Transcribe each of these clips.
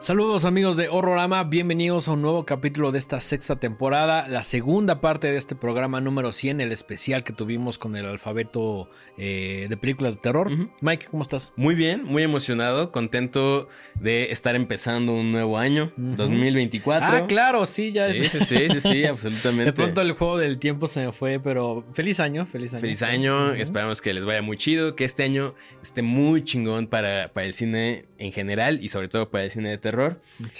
Saludos amigos de Horrorama, bienvenidos a un nuevo capítulo de esta sexta temporada, la segunda parte de este programa número 100, el especial que tuvimos con el alfabeto eh, de películas de terror. Mike, ¿cómo estás? Muy bien, muy emocionado, contento de estar empezando un nuevo año, 2024. Ah, claro, sí, ya sí, Sí, sí, sí, sí, absolutamente. De pronto el juego del tiempo se me fue, pero feliz año, feliz año. Feliz año, esperamos que les vaya muy chido, que este año esté muy chingón para, para el cine en general y sobre todo para el cine de terror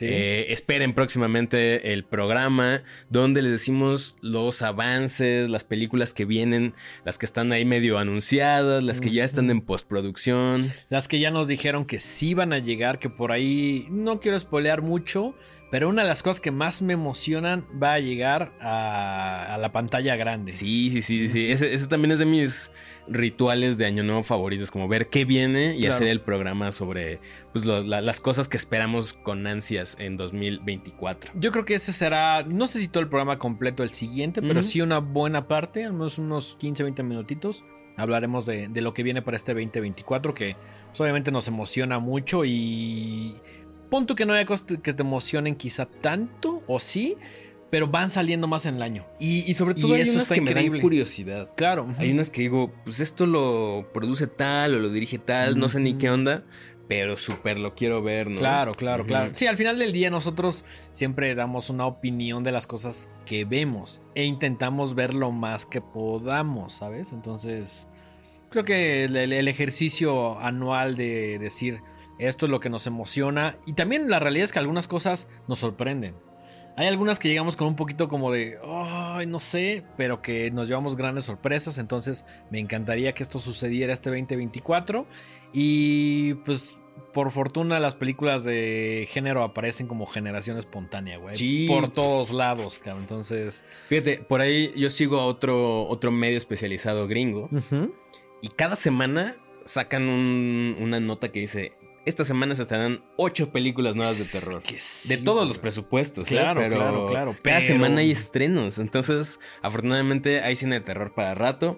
eh, esperen próximamente el programa donde les decimos los avances, las películas que vienen, las que están ahí medio anunciadas, las que ya están en postproducción. Las que ya nos dijeron que sí van a llegar, que por ahí no quiero spoilear mucho. Pero una de las cosas que más me emocionan va a llegar a, la pantalla grande. Sí, sí, sí, sí. Ese, también es de mis rituales de Año Nuevo favoritos, como ver qué viene y hacer el programa sobre pues, las cosas que esperamos con ansias en 2024. Yo creo que ese será, no sé si todo el programa completo el siguiente, pero sí una buena parte, al menos unos 15, 20 minutitos. Hablaremos de, de lo que viene para este 2024, que pues, obviamente nos emociona mucho y punto que no haya cosas que te emocionen quizá tanto, o sí, pero van saliendo más en el año. Y, sobre todo hay unas que me dan curiosidad. Claro. Hay unas que digo, pues esto lo produce tal o lo dirige tal, no sé ni qué onda. Pero súper lo quiero ver, ¿no? Claro, claro, claro. Sí, al final del día nosotros siempre damos una opinión de las cosas que vemos e intentamos ver lo más que podamos, ¿sabes? Entonces, creo que el ejercicio anual de decir, esto es lo que nos emociona. Y también la realidad es que algunas cosas nos sorprenden. Hay algunas que llegamos con un poquito como de, ay, no sé, pero que nos llevamos grandes sorpresas. Entonces me encantaría que esto sucediera este 2024. Y pues por fortuna las películas de género aparecen como generación espontánea, güey. Sí. Por todos lados, cabrón. Entonces... Fíjate, por ahí yo sigo a otro, otro medio especializado gringo. Y cada semana sacan una nota que dice esta semana se estarán ocho películas nuevas de terror. de todos los presupuestos. ¿eh? Claro, claro, claro. Cada semana hay estrenos. Entonces, afortunadamente hay cine de terror para rato.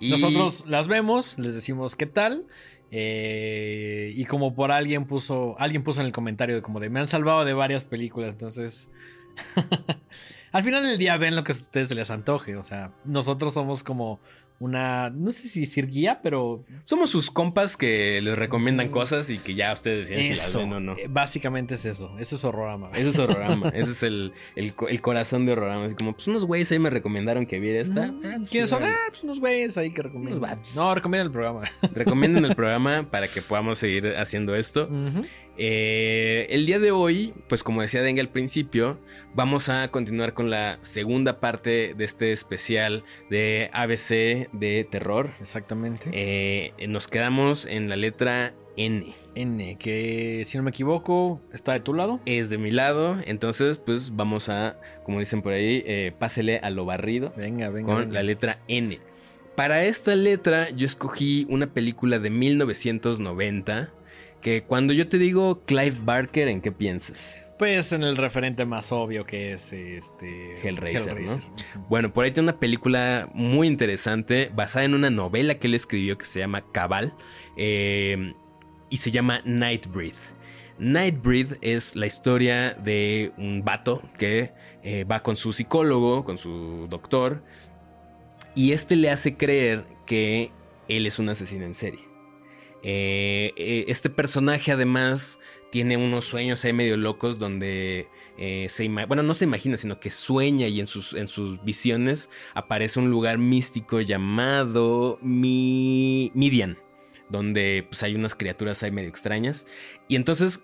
y... Nosotros las vemos, les decimos qué tal. Eh, y como por alguien puso, alguien puso en el comentario de como de me han salvado de varias películas. Entonces, al final del día ven lo que a ustedes se les antoje. O sea, nosotros somos como una, no sé si decir guía, pero... Somos sus compas que les recomiendan cosas y que ya ustedes deciden si las ven o no. Eh, básicamente es eso, eso es Horrorama. Eso es Horrorama, ese es el, el, corazón de Horrorama. Así como, pues unos güeyes ahí me recomendaron que viera esta. Ah, pues, ¿Quiénes son? Ah, pues unos güeyes ahí que recomiendan. No, recomiendan el programa. Recomiendan el programa para que podamos seguir haciendo esto. Eh, el día de hoy, pues como decía Dengue al principio, vamos a continuar con la segunda parte de este especial de ABC de terror. Exactamente. Eh, nos quedamos en la letra N. N, que si no me equivoco, está de tu lado. Es de mi lado, entonces pues vamos a, como dicen por ahí, eh, pásele a lo barrido. Venga, venga. Con la letra N. Para esta letra yo escogí una película de 1990 que cuando yo te digo Clive Barker, ¿en qué piensas? Pues en el referente más obvio que es este Hellraiser, ¿no? Bueno, por ahí tiene una película muy interesante basada en una novela que él escribió que se llama Cabal eh, y se llama Nightbreed. Nightbreed es la historia de un vato que eh, va con su psicólogo, con su doctor, y este le hace creer que él es un asesino en serie. Eh, eh, este personaje además tiene unos sueños ahí medio locos donde eh, se bueno no se imagina sino que sueña y en sus, en sus visiones aparece un lugar místico llamado Midian donde pues hay unas criaturas ahí medio extrañas. Y entonces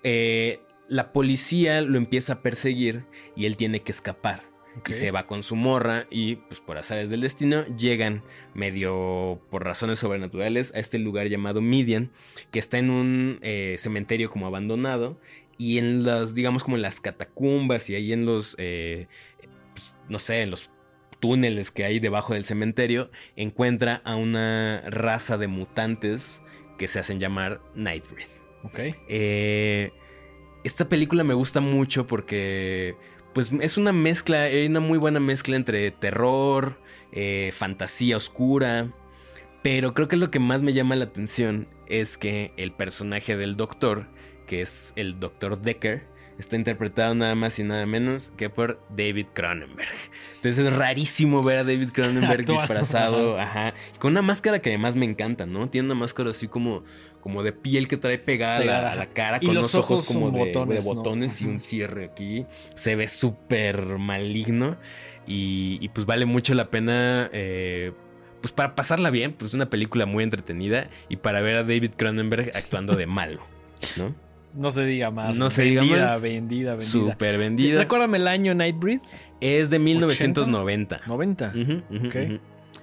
la policía lo empieza a perseguir y él tiene que escapar y se va con su morra y pues por azares del destino llegan medio por razones sobrenaturales a este lugar llamado Midian que está en un eh, cementerio como abandonado y en las digamos como en las catacumbas y ahí en los eh, pues, no sé en los túneles que hay debajo del cementerio encuentra a una raza de mutantes que se hacen llamar Nightbreed. Ok. Eh, esta película me gusta mucho porque pues es una mezcla, hay una muy buena mezcla entre terror, eh, fantasía oscura. Pero creo que lo que más me llama la atención es que el personaje del doctor, que es el doctor Decker, está interpretado nada más y nada menos que por David Cronenberg. Entonces es rarísimo ver a David Cronenberg disfrazado, ajá, con una máscara que además me encanta, ¿no? Tiene una máscara así como, como de piel que trae pegada, A, la, cara, con los ojos, como de botones, y un cierre aquí. Se ve súper maligno y, pues vale mucho la pena. Eh, pues para pasarla bien, pues es una película muy entretenida y para ver a David Cronenberg actuando de malo, ¿no? No se diga más. No se diga más. Vendida, vendida. Súper vendida. Recuérdame el año Nightbreed. Es de 1990. 90. ok.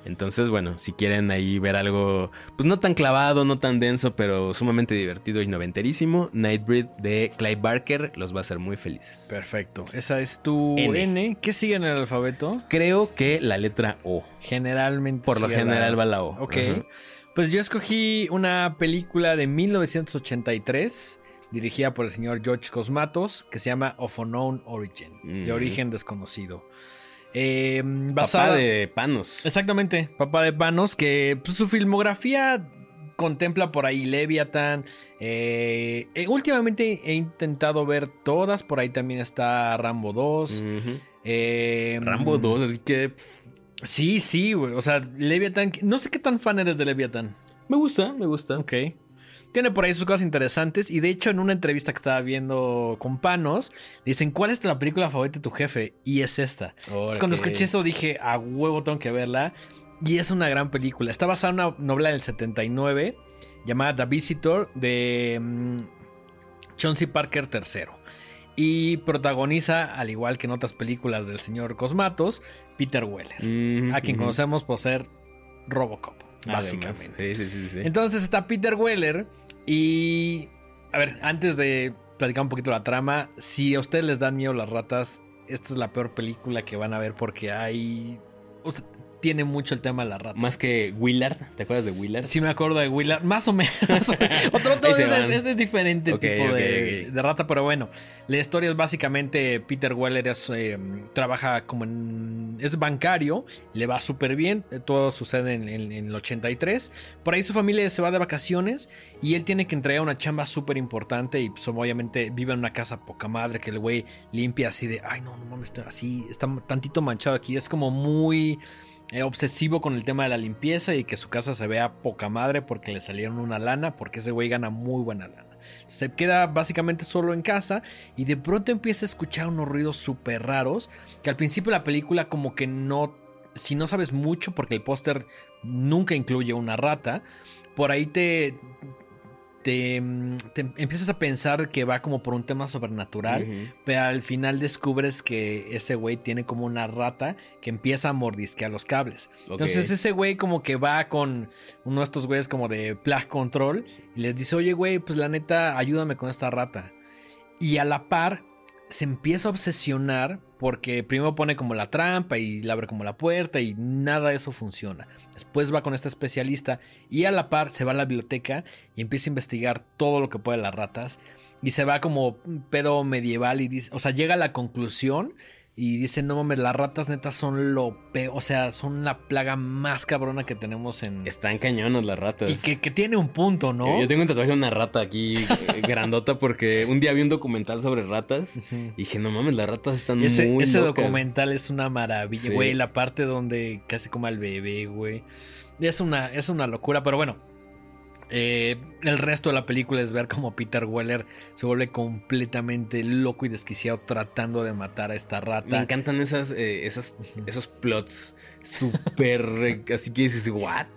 Entonces, bueno, si quieren ahí ver algo, pues no tan clavado, no tan denso, pero sumamente divertido y noventerísimo, Nightbreed de Clive Barker los va a hacer muy felices. Perfecto. Esa es tu N. ¿Qué sigue en el alfabeto? Creo que la letra O. Generalmente. Por lo general va la O. Ok. Pues yo escogí una película de 1983 dirigida por el señor George Cosmatos, que se llama Of Unknown Origin, de origen desconocido. Eh, Papá de Panos. Exactamente, Papá de Panos, que pues, su filmografía contempla por ahí Leviathan. Eh, eh, últimamente he intentado ver todas, por ahí también está Rambo 2. Rambo 2, así que... Sí, sí, güey. O sea, Leviathan, no sé qué tan fan eres de Leviathan. Me gusta, me gusta. Ok. Tiene por ahí sus cosas interesantes. Y de hecho, en una entrevista que estaba viendo con Panos, dicen: ¿Cuál es la película favorita de tu jefe? Y es esta. cuando escuché eso, dije: A huevo, tengo que verla. Y es una gran película. Está basada en una novela del 79 llamada The Visitor de um, Chauncey Parker III. Y protagoniza, al igual que en otras películas del señor Cosmatos, Peter Weller, a quien conocemos por ser Robocop básicamente. Sí, sí, sí, Entonces está Peter Weller y... A ver, antes de platicar un poquito la trama, si a ustedes les dan miedo las ratas, esta es la peor película que van a ver porque hay tiene mucho el tema de la rata. Más que Willard, ¿te acuerdas de Willard? Sí, me acuerdo de Willard, más o menos. Otro ese es, diferente tipo de, rata, pero bueno, la historia es básicamente Peter Weller eh, trabaja como en. es bancario, le va súper bien, todo sucede en, el 83. Por ahí su familia se va de vacaciones y él tiene que entregar una chamba súper importante y pues, obviamente vive en una casa poca madre que el güey limpia así de, ay no, no mames, así, está tantito manchado aquí, es como muy eh, obsesivo con el tema de la limpieza y que su casa se vea poca madre porque le salieron una lana, porque ese güey gana muy buena lana. Se queda básicamente solo en casa y de pronto empieza a escuchar unos ruidos súper raros que al principio de la película como que no, si no sabes mucho porque el póster nunca incluye una rata, por ahí te, Mm, te, empiezas a pensar que va como por un tema sobrenatural, pero al final descubres que ese güey tiene como una rata que empieza a mordisquear los cables. Entonces ese güey como que va con uno de estos güeyes como de plug control y les dice, oye güey, pues la neta, ayúdame con esta rata. Y a la par se empieza a obsesionar porque primero pone como la trampa y le abre como la puerta y nada de eso funciona. Después va con este especialista y a la par se va a la biblioteca y empieza a investigar todo lo que puede las ratas. Y se va como pedo medieval y dice, o sea, llega a la conclusión y dice, no mames, las ratas netas son lo peor, o sea, son la plaga más cabrona que tenemos en... Están cañonas las ratas. Y que, tiene un punto, ¿no? Yo tengo un tatuaje de una rata aquí eh, grandota porque un día vi un documental sobre ratas y dije, no mames, las ratas están ese, muy Ese documental es una maravilla, güey, la parte donde casi como al bebé, güey. Es una, es una locura, pero bueno, eh, el resto de la película es ver cómo Peter Weller se vuelve completamente loco y desquiciado tratando de matar a esta rata. Me encantan esas, eh, esas esos plots súper... así que dices, ¿what?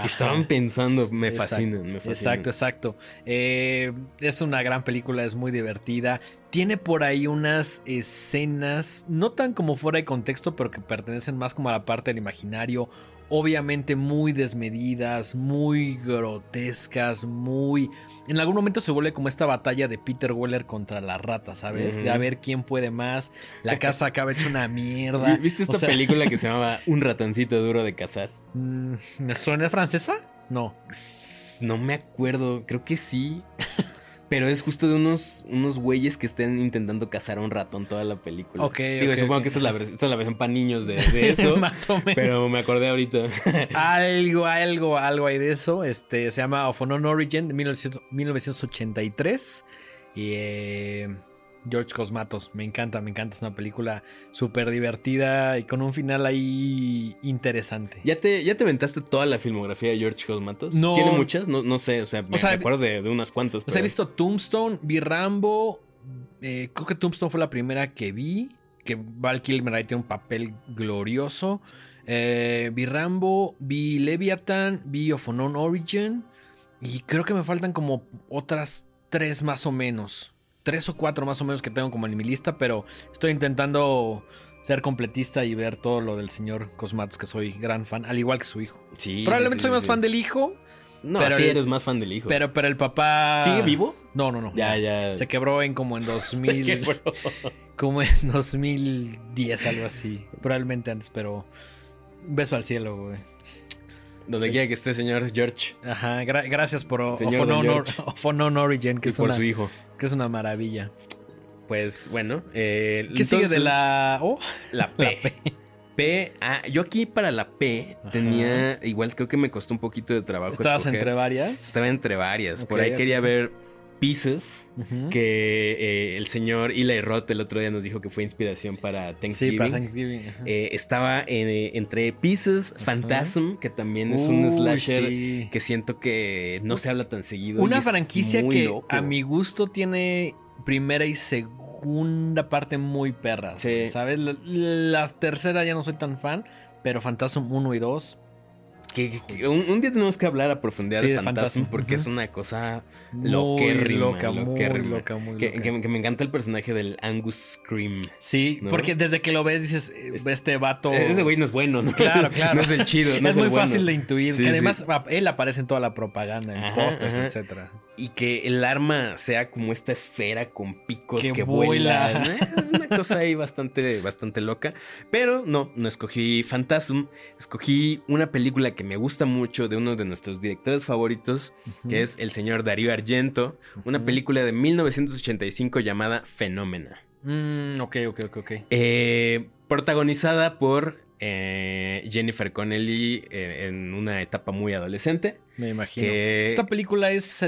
Que estaban pensando? Me fascinan, me Exacto, exacto. Eh, es una gran película, es muy divertida. Tiene por ahí unas escenas, no tan como fuera de contexto, pero que pertenecen más como a la parte del imaginario obviamente muy desmedidas, muy grotescas, muy... En algún momento se vuelve como esta batalla de Peter Weller contra la rata, ¿sabes? De a ver quién puede más. La casa acaba hecha una mierda. ¿Viste esta película que se llamaba Un ratoncito duro de cazar? Mm, ¿Me suena francesa? No. No me acuerdo, creo que sí. Pero es justo de unos, unos güeyes que estén intentando cazar a un ratón toda la película. Ok, Digo, supongo que esta es, la, esta es la versión para niños de, eso. Más o menos. Pero me acordé ahorita. algo, algo, algo hay de eso. Este, se llama Of Unknown Origin de 1983. Y... Eh, George Cosmatos. Me encanta, me encanta. Es una película súper divertida y con un final ahí interesante. ¿Ya te, ¿Ya te aventaste toda la filmografía de George Cosmatos? No. ¿Tiene muchas? No, no sé, o sea, me O sea, acuerdo de, de unas cuantas. O sea, he visto Tombstone, vi Rambo. eh, creo que Tombstone fue la primera que vi. Que Val Kilmer ahí tiene un papel glorioso. Eh, vi Rambo, vi Leviathan, vi Of Unknown Origin. Y creo que me faltan como otras tres más o menos. Tres o cuatro más o menos que tengo como en mi lista. Pero estoy intentando ser completista y ver todo lo del señor Cosmatos, que soy gran fan, al igual que su hijo. Sí, Probablemente sí, soy más sí. fan del hijo. No, pero sí el- eres más fan del hijo. Pero, pero el papá. ¿Sigue vivo? No, no, no. Ya, no. ya. Se quebró en como en 2000. Se quebró. como en 2010, algo así. Probablemente antes, pero. Beso al cielo, güey. Donde quiera que esté, señor George. Ajá, gra- gracias por o- Señor Of Don Unknown Or- George. Of Unknown Origin, que Y es, por una, su hijo. que es una maravilla. Pues bueno. eh, ¿Qué sigue de la O? La P. La P. P. Ah, yo aquí para la P Ajá. tenía. Igual creo que me costó un poquito de trabajo. Estabas escoger. entre varias. Estaba entre varias. Por ahí quería ver Pieces. Que eh, el señor Eli Roth el otro día nos dijo que fue inspiración para Thanksgiving. Sí, para Thanksgiving. Eh, estaba eh, entre Pieces, Phantasm, que también es un slasher sí. que siento que no se habla tan seguido. Una franquicia que loco. a mi gusto tiene primera y segunda parte muy perras. Sí. ¿Sabes? La, la tercera ya no soy tan fan, pero Phantasm 1 y 2. Que, que- un, un día tenemos que hablar a profundidad Sí, de porque es una cosa Muy Loquérrima, loca, muy loca, muy loca. que- que me encanta el personaje del Angus Scream. Sí, ¿no? porque desde que lo ves dices, eh, Este- vato... Ese güey no es bueno, ¿no? Claro, claro. no es el chido. no es el muy bueno. fácil de intuir. Sí, que además él aparece en toda la propaganda, en pósters, ajá. Y que el arma sea como esta esfera con picos Que que, vuela. Es una cosa ahí bastante, bastante loca. Pero no, no escogí Phantasm. Escogí una película que me gusta mucho de uno de nuestros directores favoritos, que es el señor Darío Argento. Una película de 1985 llamada Fenómena. Mm, ok, ok, ok, ok. Eh, protagonizada por eh, Jennifer Connelly eh, en una etapa muy adolescente. Me imagino. Que Esta película es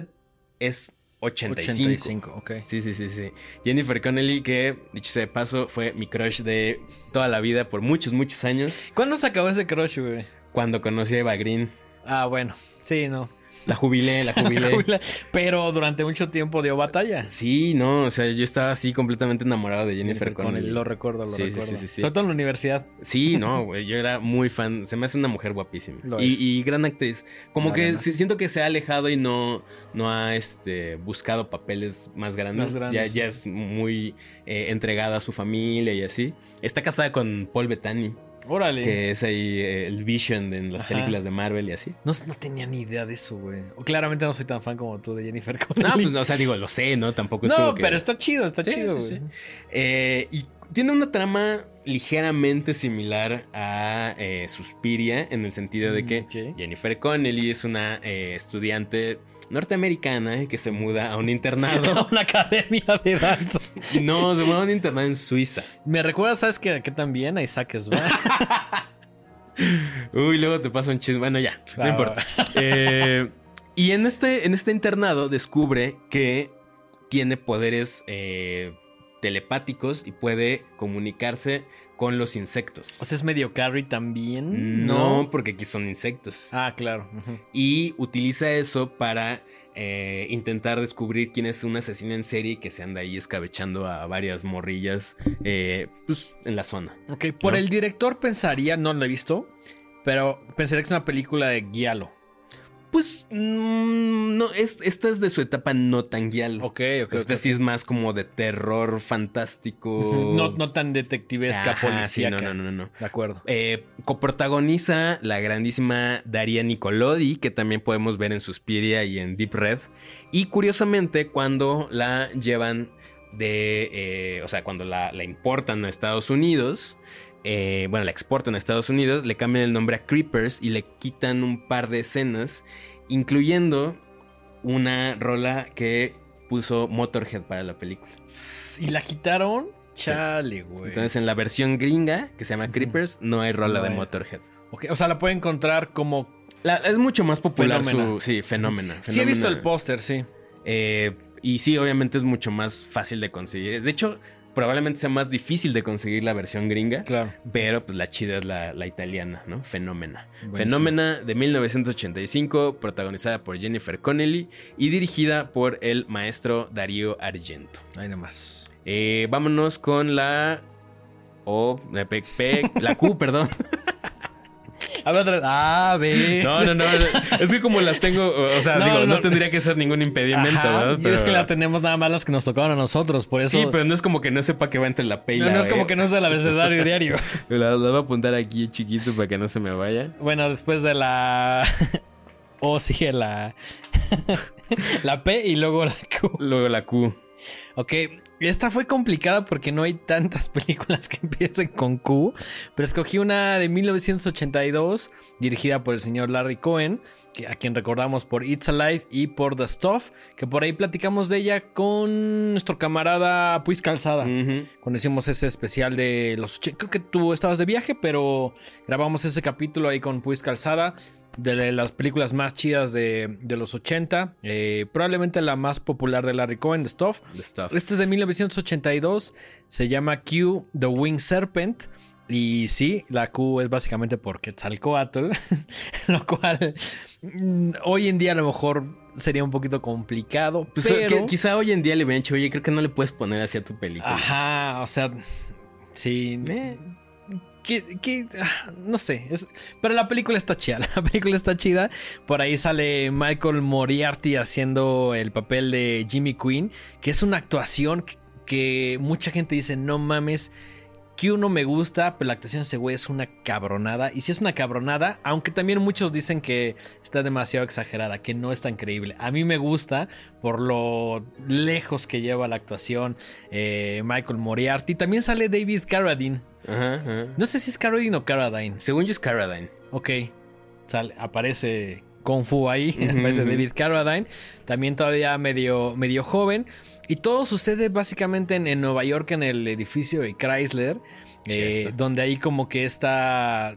es 85. 85, ok. Sí, sí, sí, sí. Jennifer Connelly, que dicho sea de paso, fue mi crush de toda la vida por muchos, muchos años. ¿Cuándo se acabó ese crush, güey? Cuando conocí a Eva Green. Ah, bueno. Sí, no. La jubilé, la jubilé. Pero durante mucho tiempo dio batalla. Sí, no, o sea, yo estaba así completamente enamorado de Jennifer, Connelly. Lo recuerdo, lo Sí, recuerdo. sí, sí, sí. Sobre todo en la universidad. Sí, no, güey, yo era muy fan. Se me hace una mujer guapísima. Lo y, es. y gran actriz. Como que Además. siento que se ha alejado y no, no ha este, buscado papeles más grandes. Más grandes, ya, es muy eh, entregada a su familia y así. Está casada con Paul Bettany, Órale. que es ahí eh, el Vision en las Ajá. películas de Marvel y así. No, no tenía ni idea de eso, güey. O Claramente no soy tan fan como tú de Jennifer Connelly. No, pues, o sea, digo, lo sé, ¿no? Tampoco es No, como que... pero está chido, está Sí, chido, güey. sí. Eh, y tiene una trama ligeramente similar a eh, Suspiria, en el sentido de que Mm, ok. Jennifer Connelly es una eh, estudiante norteamericana que se muda a un internado. Una academia de danza. no, se muda a un internado en Suiza. Me recuerda, ¿sabes qué, qué también? A Isaac Swan. Uy, luego te paso un chisme. Bueno, ya, no importa. Eh, y en este, en este internado descubre que tiene poderes eh, telepáticos y puede comunicarse con los insectos. O sea, es medio Carrie también. No, porque aquí son insectos. Ah, claro. Y utiliza eso para eh, intentar descubrir quién es un asesino en serie que se anda ahí escabechando a varias morrillas eh, pues, en la zona. Ok, por ¿No? el director pensaría, no lo he visto, pero pensaría que es una película de Giallo. Pues mm, no, es, esta es de su etapa no tan guial. Ok, ok. Esta sí es más como de terror fantástico. No, no tan detectivesca, Ajá, sí, no, no, no, no. De acuerdo. Eh, coprotagoniza la grandísima Daria Nicolodi, que también podemos ver en Suspiria y en Deep Red. Y curiosamente, cuando la llevan de. eh, o sea, cuando la, la importan a Estados Unidos. Eh, bueno, la exportan a Estados Unidos, le cambian el nombre a Creepers y le quitan un par de escenas, incluyendo una rola que puso Motorhead para la película. ¿Y la quitaron? Chale, güey. Entonces, en la versión gringa, que se llama. Creepers, no hay rola No de. Motorhead. O sea, la puede encontrar como... La- es mucho más popular Fenómena. su. Sí, fenómena. Sí he visto el póster, sí. Eh, y sí, obviamente es mucho más fácil de conseguir. De hecho, probablemente sea más difícil de conseguir la versión gringa. Claro. Pero pues la chida es la, la italiana, ¿no? Fenómena. Buenísimo. Fenómena de 1985, protagonizada por Jennifer Connelly y dirigida por el maestro Darío Argento. Ahí nomás. Eh, vámonos con la O, P- la Q, perdón. A ver, otra vez. Ah, ves. No, no, no. Es que como las tengo, o sea, No, digo, no, no. tendría que ser ningún impedimento, Ajá, ¿verdad? Y es que Pero- la tenemos nada más las que nos tocaron a nosotros, por eso. Sí, pero no es como que no sepa que va entre la P y no, la no es como E. que no es del abecedario diario. La, la voy a apuntar aquí chiquito para que no se me vaya. Bueno, después de la. O sigue la. la P y luego la Q. Luego la Q. Ok, esta fue complicada porque no hay tantas películas que empiecen con Q, pero escogí una de 1982 dirigida por el señor Larry Cohen, que, a quien recordamos por It's Alive y por The Stuff, que por ahí platicamos de ella con nuestro camarada Puis Calzada. Cuando hicimos ese especial de los... Creo que tú estabas de viaje, pero grabamos ese capítulo ahí con Puis Calzada. De las películas más chidas de, de los 80. eh, probablemente la más popular de Larry Cohen, The Stuff. The stuff. Este es de 1982. Se llama Q The Winged Serpent. Y sí, la Q es básicamente por Quetzalcoatl. lo cual mm, hoy en día a lo mejor sería un poquito complicado. Pues, pero... quizá hoy en día le hubieran dicho, oye, creo que no le puedes poner así a tu película. Ajá, o sea, sí. Eh. Que, ah, no sé, es- pero la película está chida, la película está chida. Por ahí sale Michael Moriarty haciendo el papel de Jimmy Quinn, que es una actuación que, que mucha gente dice, no mames, Q no me gusta, pero la actuación de ese güey es una cabronada. Y si es una cabronada, aunque también muchos dicen que está demasiado exagerada, que no es tan creíble. A mí me gusta por lo lejos que lleva la actuación eh, Michael Moriarty. También sale David Carradine. Ajá, ajá. No sé si es Carradine o Carradine. Según yo es Carradine. Ok. Sale, aparece Kung Fu ahí. Ujú, aparece ujú. David Carradine. También todavía medio, medio joven. Y todo sucede básicamente en, en Nueva York, en el edificio de Chrysler. eh, donde ahí como que está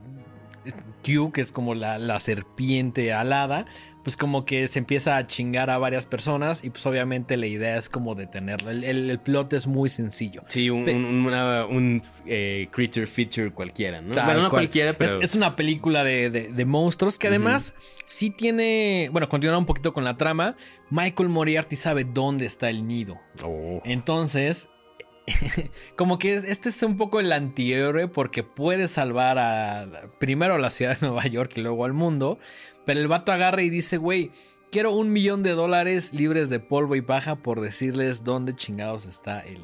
Q, que es como la, la serpiente alada. Pues como que se empieza a chingar a varias personas. Y pues obviamente la idea es como detenerlo. El, el- el plot es muy sencillo. Sí, un, Pe- un- una- un, eh, creature feature cualquiera, ¿no? Tal bueno, no cual. cualquiera, pero... Es, es una película de, de- de monstruos que además sí tiene. Bueno, continuando un poquito con la trama. Michael Moriarty sabe dónde está el nido. Oh. Entonces. Como que este es un poco el antihéroe porque puede salvar a primero a la ciudad de Nueva York y luego al mundo. Pero el vato agarra y dice, güey, quiero un millón de dólares libres de polvo y paja por decirles dónde chingados está el.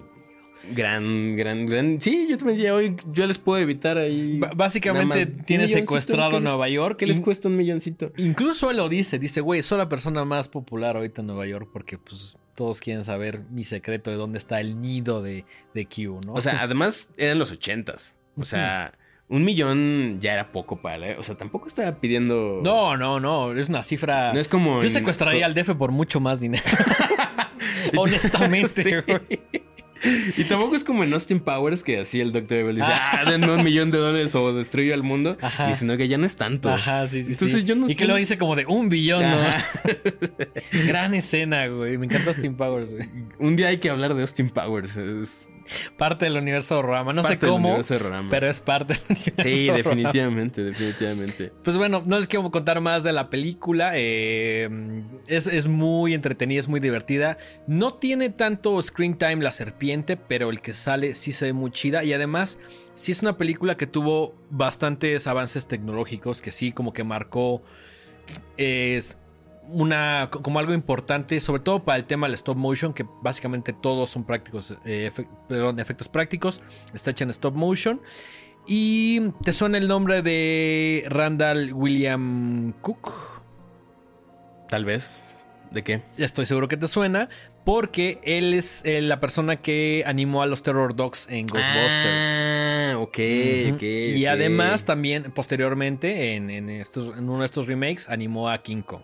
Gran, gran, gran... Sí, yo también decía, hoy yo les puedo evitar ahí... B- Básicamente tiene secuestrado ¿qué les- Nueva York. ¿Qué les cuesta un milloncito? Incluso él lo dice, dice, güey, soy la persona más popular ahorita en Nueva York porque pues todos quieren saber mi secreto de dónde está el nido de, de Q, ¿no? O sea, además eran los ochentas. O sea, un millón ya era poco para... él. O sea, tampoco estaba pidiendo... no, no, no, es una cifra... No es como... Yo en- secuestraría al DF por mucho más dinero. Honestamente, Sí. güey. Y tampoco es como en Austin Powers que así el Dr. Evil dice, Ah. ah, denme un millón de dólares o destruyo al mundo. Ajá. Y sino que ya no es tanto. Ajá, sí, sí. Entonces sí. yo no Y que lo dice como de un billón, ¿no? Gran escena, güey. Me encanta Steam Powers, güey. Un día hay que hablar de Austin Powers. Es Parte del universo de Rama. No parte sé del cómo, universo de Rorama. pero es parte del universo Sí, de definitivamente, definitivamente. Pues bueno, no les quiero contar más de la película. eh, es, es muy entretenida, es muy divertida. No tiene tanto screen time la serpiente, pero el que sale sí se ve muy chida. Y además, sí es una película que tuvo bastantes avances tecnológicos, que sí como que marcó es una como algo importante, sobre todo para el tema del stop motion, que básicamente todos son prácticos, eh, perdón, efectos prácticos. Está hecha en stop motion. Y te suena el nombre de Randall William Cook. Tal vez. ¿De qué? Estoy seguro que te suena. Porque él es eh, la persona que animó a los Terror Dogs en Ghostbusters. Ah, ok, Ujú. ok. y además también posteriormente en, en estos, en uno de estos remakes animó a King Kong.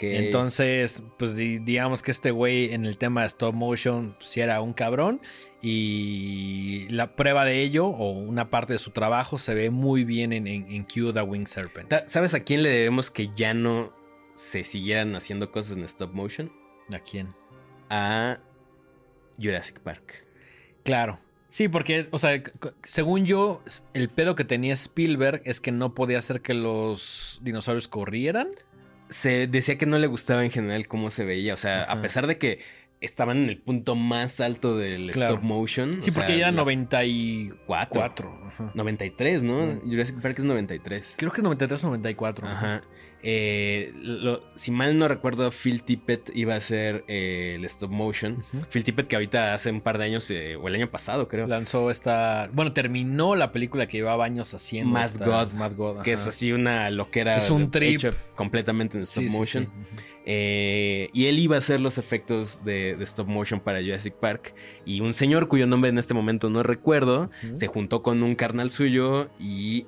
Entonces, pues di- digamos que este güey en el tema de stop motion pues, sí era un cabrón. Y la prueba de ello, o una parte de su trabajo, se ve muy bien en, en, en Q the Winged Serpent. ¿Sabes a quién le debemos que ya no se siguieran haciendo cosas en stop motion? ¿A quién? a Jurassic Park. Claro. Sí, porque, o sea, según yo, el pedo que tenía Spielberg es que no podía hacer que los dinosaurios corrieran. Se decía que no le gustaba en general cómo se veía. O sea, a pesar de que estaban en el punto más alto del stop motion. Sí, porque ya era 94. 93, ¿no? Jurassic Park es 93. Creo que es 93 o 94. Ajá. Eh, si mal no recuerdo, Phil Tippett iba a ser eh, el stop motion. Phil Tippett que ahorita hace un par de años, eh, o el año pasado creo. Lanzó esta... Bueno, terminó la película que llevaba años haciendo. Mad God. Mad God. Que es así una loquera. Es un trip. completamente en stop motion. y él iba a hacer los efectos de, stop motion para Jurassic Park. Y un señor cuyo nombre en este momento no recuerdo, se juntó con un carnal suyo y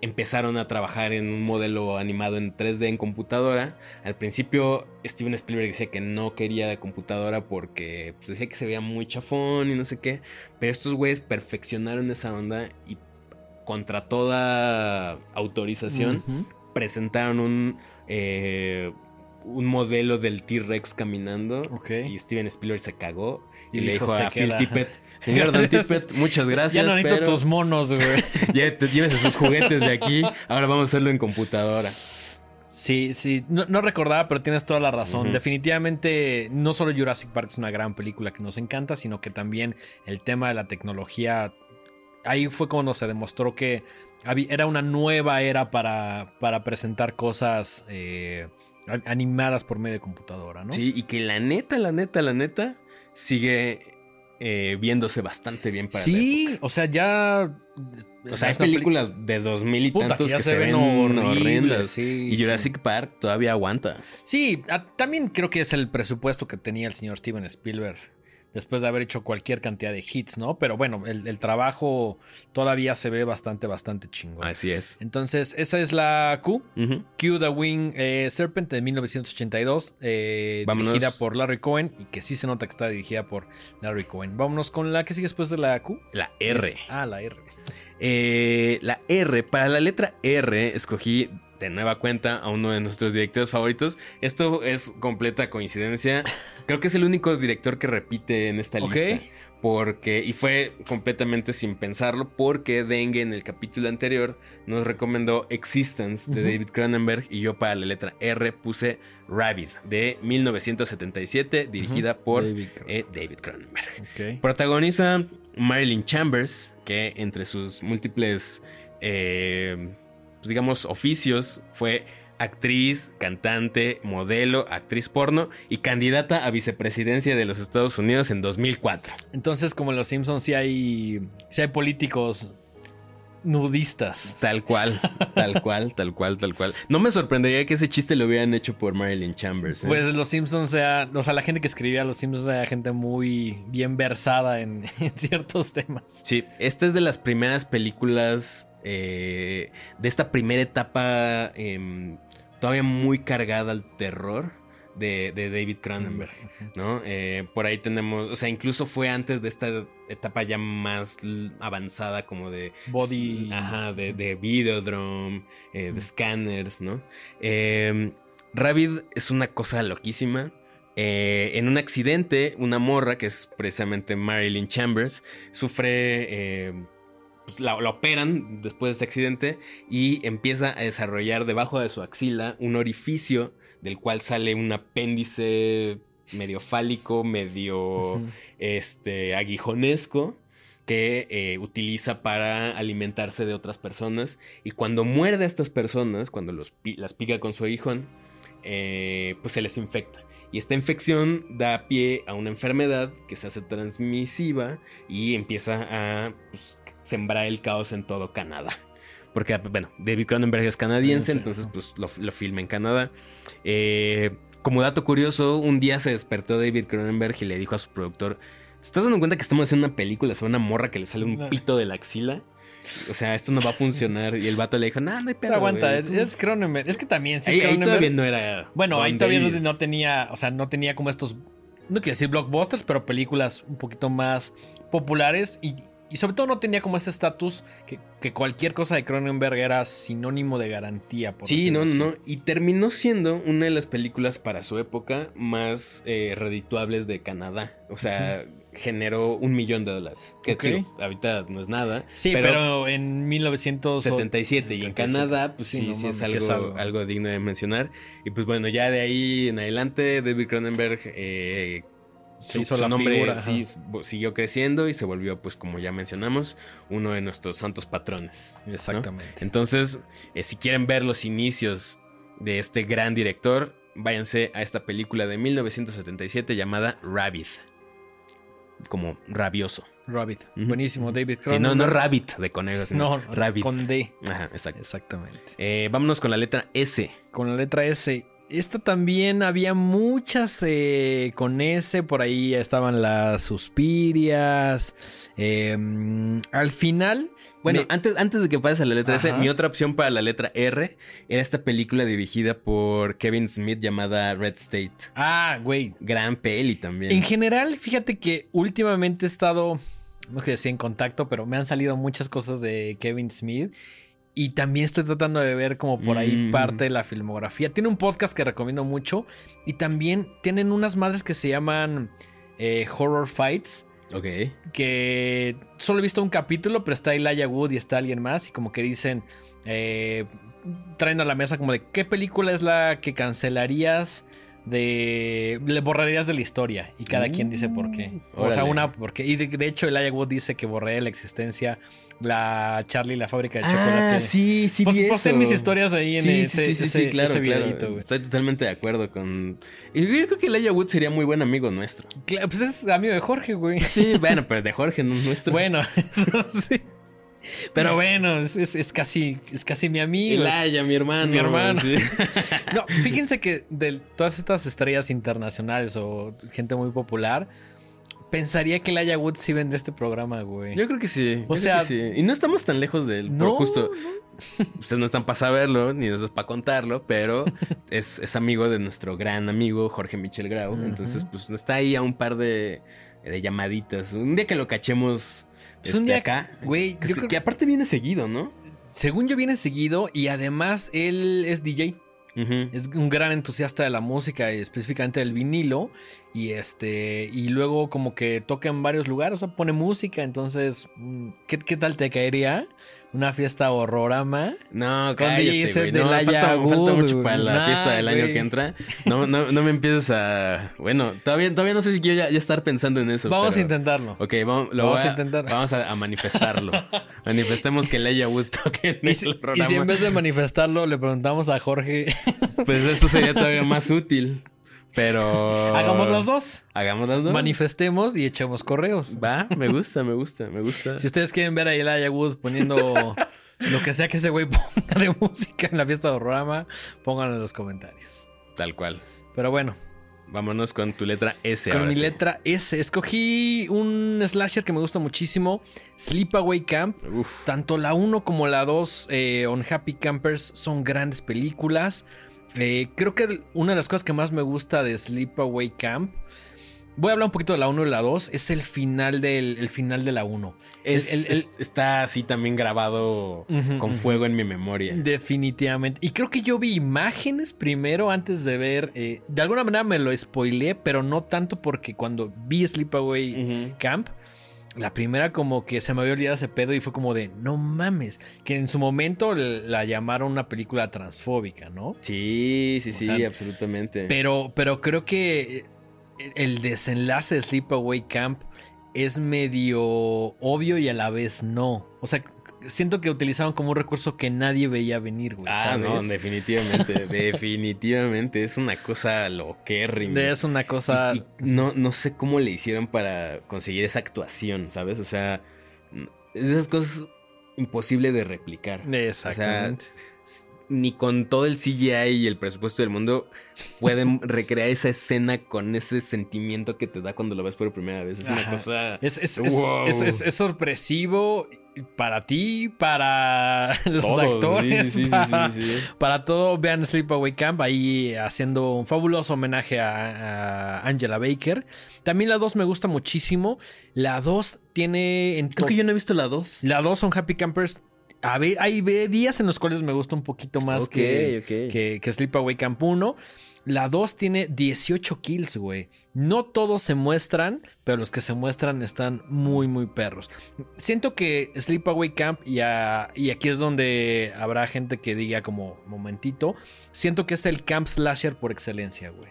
empezaron a trabajar en un modelo animado en 3D en computadora. Al principio Steven Spielberg decía que no quería de computadora porque pues, decía que se veía muy chafón y no sé qué. Pero estos güeyes perfeccionaron esa onda y contra toda autorización presentaron un, eh, un modelo del T-Rex caminando. Y Steven Spielberg se cagó y, le dijo a Phil Tippett Señor Don Tippett, muchas gracias. Ya no necesito tus monos, güey. Llévese sus juguetes de aquí. Ahora vamos a hacerlo en computadora. Sí, sí, no, recordaba, pero tienes toda la razón. Definitivamente, no solo Jurassic Park es una gran película que nos encanta, sino que también el tema de la tecnología. Ahí fue cuando se demostró que era una nueva era para, para presentar cosas eh, animadas por medio de computadora, ¿no? Sí, y que la neta, la neta, la neta, sigue eh, viéndose bastante bien para Sí, o sea, ya. O sea, hay películas de dos mil y tantos que, se, ven, horrendas. y Jurassic Park todavía aguanta. Sí, también creo que es el presupuesto que tenía el señor Steven Spielberg después de haber hecho cualquier cantidad de hits, ¿no? Pero bueno, el, trabajo todavía se ve bastante, bastante chingón. Así es. Entonces, esa es la Q. Q The Wing eh, Serpent de 1982, eh, dirigida por Larry Cohen y que sí se nota que está dirigida por Larry Cohen. Vámonos con la que sigue después de la Q. La R. ah, la R. Eh, la R, para la letra R escogí de nueva cuenta a uno de nuestros directores favoritos. Esto es completa coincidencia. Creo que es el único director que repite en esta lista. Porque, y fue completamente sin pensarlo, porque Dengue en el capítulo anterior nos recomendó Existence de David Cronenberg y yo para la letra R puse Rabbit de 1977, dirigida por David, eh, Cronenberg. Protagoniza Marilyn Chambers, que entre sus múltiples eh, pues, digamos, oficios fue actriz, cantante, modelo, actriz porno y candidata a vicepresidencia de los Estados Unidos en 2004. Entonces, como en Los Simpsons, sí hay, sí hay políticos nudistas. Tal cual, tal cual, tal cual, tal cual. No me sorprendería que ese chiste lo hubieran hecho por Marilyn Chambers. ¿eh? Pues los Simpsons sea, o sea, la gente que escribía los Simpsons era gente muy bien versada en, en ciertos temas. Sí, esta es de las primeras películas eh, de esta primera etapa em, todavía muy cargada al terror de, David Cronenberg, ¿no? Eh, por ahí tenemos, o sea, incluso fue antes de esta etapa ya más avanzada como de... Body... Ajá, de, de Videodrome, eh, de scanners, ¿no? Em, Ravid es una cosa loquísima. en un accidente, una morra, que es precisamente Marilyn Chambers, sufre pues, la, operan después de este accidente y empieza a desarrollar debajo de su axila un orificio del cual sale un apéndice medio fálico, medio este, aguijonesco que eh, utiliza para alimentarse de otras personas y cuando muerde a estas personas, cuando los, las pica con su aguijón, eh, pues se les infecta. Y esta infección da pie a una enfermedad que se hace transmisiva y empieza a pues, sembrar el caos en todo Canadá. Porque, bueno, David Cronenberg es canadiense, entonces pues lo, filma en Canadá. Eh, como dato curioso, un día se despertó David Cronenberg y le dijo a su productor, estás dando cuenta que estamos haciendo una película sobre una morra que le sale un pito de la axila? O sea, esto no va a funcionar. Y el vato le dijo, no, no hay pedo. Aguanta, es, Cronenberg. Es que también, sí, ahí, todavía no era. Bueno, ahí todavía no, tenía, o sea, no tenía como estos, no quiero decir blockbusters, pero películas un poquito más populares. Y y sobre todo no tenía como ese estatus que, que cualquier cosa de Cronenberg era sinónimo de garantía. Por Sí, no, así. no. Y terminó siendo una de las películas para su época más eh, redituables de Canadá. O sea, generó un millón de dólares. Que Ok. digo, ahorita no es nada. Sí, pero, en 1977 77 y en Canadá, pues sí, no sí, es, mames, algo, algo digno de mencionar. Y pues bueno, ya de ahí en adelante, David Cronenberg eh, su, hizo su la nombre figura, sí, siguió creciendo y se volvió, pues como ya mencionamos, uno de nuestros santos patrones. ¿no? Exactamente. Entonces, eh, si quieren ver los inicios de este gran director, váyanse a esta película de 1977 llamada Rabbit. Como rabioso. Rabbit. Buenísimo, David Sí, no, no Rabbit de conejos, No, Rabbit. con D. Ajá, exacto. Exactamente. Eh, vámonos con la letra S. Con la letra S. Esta también había muchas eh, con S. Por ahí estaban las suspirias. eh, al final. Bueno, me- antes, antes de que pases a la letra S, mi otra opción para la letra R era esta película dirigida por Kevin Smith llamada Red State. Ah, güey. Gran peli también. En general, fíjate que últimamente he estado, no que decir en contacto, pero me han salido muchas cosas de Kevin Smith. Y también estoy tratando de ver como por ahí Mm. parte de la filmografía. Tiene un podcast que recomiendo mucho. Y también tienen unas madres que se llaman eh, Horror Fights. Ok. Que solo he visto un capítulo, pero está Elijah Wood y está alguien más. Y como que dicen, eh, traen a la mesa como de qué película es la que cancelarías de... Le borrarías de la historia. Y cada quien dice por qué. O sea, una porque... Y de, de hecho Elijah Wood dice que borré la existencia la Charlie la fábrica de chocolate. Ah, sí, sí, Pues vi posté mis historias ahí en sí, ese, sí, sí, sí, ese- sí, claro, ese claro. Estoy totalmente de acuerdo con... Y yo creo que Elijah Wood sería muy buen amigo nuestro. Claro, pues es amigo de Jorge, güey. Sí, bueno, pero de Jorge, no nuestro. Bueno, sí. Pero bueno, es, es- casi, es casi mi amigo. Elijah, mi hermano. Mi hermano. sí. No, fíjense que de todas estas estrellas internacionales o gente muy popular, pensaría que Elijah Wood sí vende este programa, güey. Yo creo que sí. O sea- sí. Y no estamos tan lejos de él. no, justo, no. ustedes no están para saberlo, ni nosotros para contarlo, pero es, es amigo de nuestro gran amigo Jorge Michel Grau. Entonces, pues está ahí a un par de, de llamaditas. Un día que lo cachemos Pues un este, día- acá. güey, que aparte viene seguido, ¿no? Según yo viene seguido y además él es DJ. Es un gran entusiasta de la música y específicamente del vinilo. Y este. Y luego como que toca en varios lugares. O sea, pone música. Entonces. mm, ¿Qué, qué tal te caería? Una fiesta horrorama. No, cállate, dice güey. No, falta, mucho güey. para la Nah, fiesta del año que entra. No, no, no me empieces a... Bueno, todavía, todavía no sé si quiero ya, ya estar pensando en eso. Vamos a intentarlo. Ok, vamos, lo Vamos a intentar. Vamos a, a manifestarlo. Manifestemos que Leia Wood toque en Y el si, y programa. si en vez de manifestarlo le preguntamos a Jorge, Pues eso sería todavía más útil. Pero... hagamos las dos. Hagamos las dos. Manifestemos y echemos correos. Va, me gusta, me gusta, me gusta. Si ustedes quieren ver a Elijah Wood poniendo lo que sea que ese güey ponga de música en la fiesta de horrorama, pónganlo en los comentarios. Tal cual. Pero bueno, Vámonos con tu letra S Con ahora mi sí. letra S. Escogí un slasher que me gusta muchísimo. Sleepaway Camp. Uf. Tanto la 1 como la 2, eh, On Happy Campers, son grandes películas. Eh, creo que una de las cosas que más me gusta de Sleepaway Camp. Voy a hablar un poquito de la 1 y la 2. Es el final, del, el final de la 1. Es- el- el- es- está así también grabado con fuego en mi memoria. Definitivamente. Y creo que yo vi imágenes primero antes de ver. eh, de alguna manera me lo spoileé, pero no tanto porque cuando vi Sleepaway. Camp, la primera como que se me había olvidado ese pedo y fue como de, no mames, que en su momento la llamaron una película transfóbica, ¿no? Sí, sí, O sí, sea, absolutamente. Pero, pero creo que eh, el desenlace de Sleepaway Camp es medio obvio y a la vez no. O sea, siento que utilizaron como un recurso que nadie veía venir, güey. Ah, no, definitivamente, definitivamente. Es una cosa loquérrima. Es una cosa... Y, y no, no sé cómo le hicieron para conseguir esa actuación, ¿sabes? O sea, esas cosas imposible de replicar. Exactamente. Ni con todo el CGI y el presupuesto del mundo pueden recrear esa escena con ese sentimiento que te da cuando lo ves por primera vez. Es una cosa. Es, es- es- Wow. es- es- es sorpresivo para ti, para los Todos, actores, sí, sí, sí, para, sí, sí. para todo. Vean Sleepaway Camp ahí haciendo un fabuloso homenaje a, a Angela Baker. También la 2 me gusta muchísimo. La 2 tiene... en Creo que yo no he visto la 2. La 2 son Happy Campers. A ver, hay días en los cuales me gusta un poquito más que, ok. que, que Sleepaway Camp 1. La 2 tiene 18 kills, güey. No todos se muestran, pero los que se muestran están muy, muy perros. Siento que Sleepaway Camp, y, a- y aquí es donde habrá gente que diga como momentito, siento que es el camp slasher por excelencia, güey.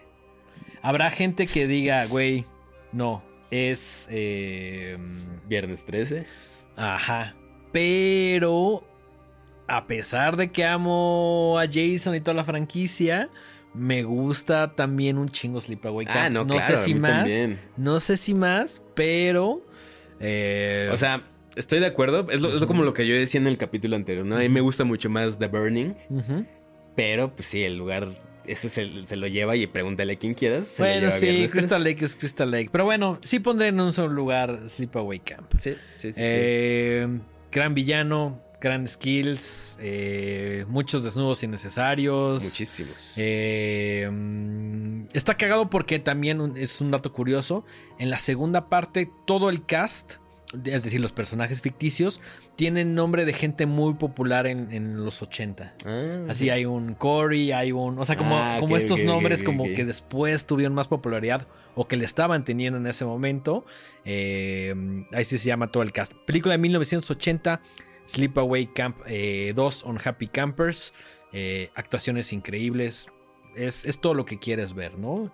Habrá gente que diga, güey, no, es... eh, Viernes 13. Ajá. Pero a pesar de que amo a Jason y toda la franquicia, me gusta también un chingo Sleepaway Camp. Ah, no, claro. sé si más. también. No sé si más, pero. eh, O sea, estoy de acuerdo. Es, lo, es lo como lo que yo decía en el capítulo anterior, ¿no? A mí me gusta mucho más The Burning, pero pues sí, el lugar ese se, se lo lleva y pregúntale a quien quieras. se bueno, sí, Viernes 13. Crystal Lake es Crystal Lake. Pero bueno, sí pondré en un solo lugar Sleepaway Camp. Sí, sí, sí. sí. Eh, Gran villano, gran skills, eh, muchos desnudos innecesarios. Muchísimos. Eh, mm, está cagado porque también es un dato curioso. En la segunda parte, todo el cast, es decir, los personajes ficticios, tienen nombre de gente muy popular en, en los 80. Ah, Así hay un Corey, hay un. O sea, como, Ah, como estos nombres, como que después tuvieron más popularidad o que le estaban teniendo en ese momento. Eh, ahí sí se llama todo el cast. Película de 1980, Sleepaway Camp eh, 2 on Happy Campers. eh, actuaciones increíbles. Es, es todo lo que quieres ver, ¿no?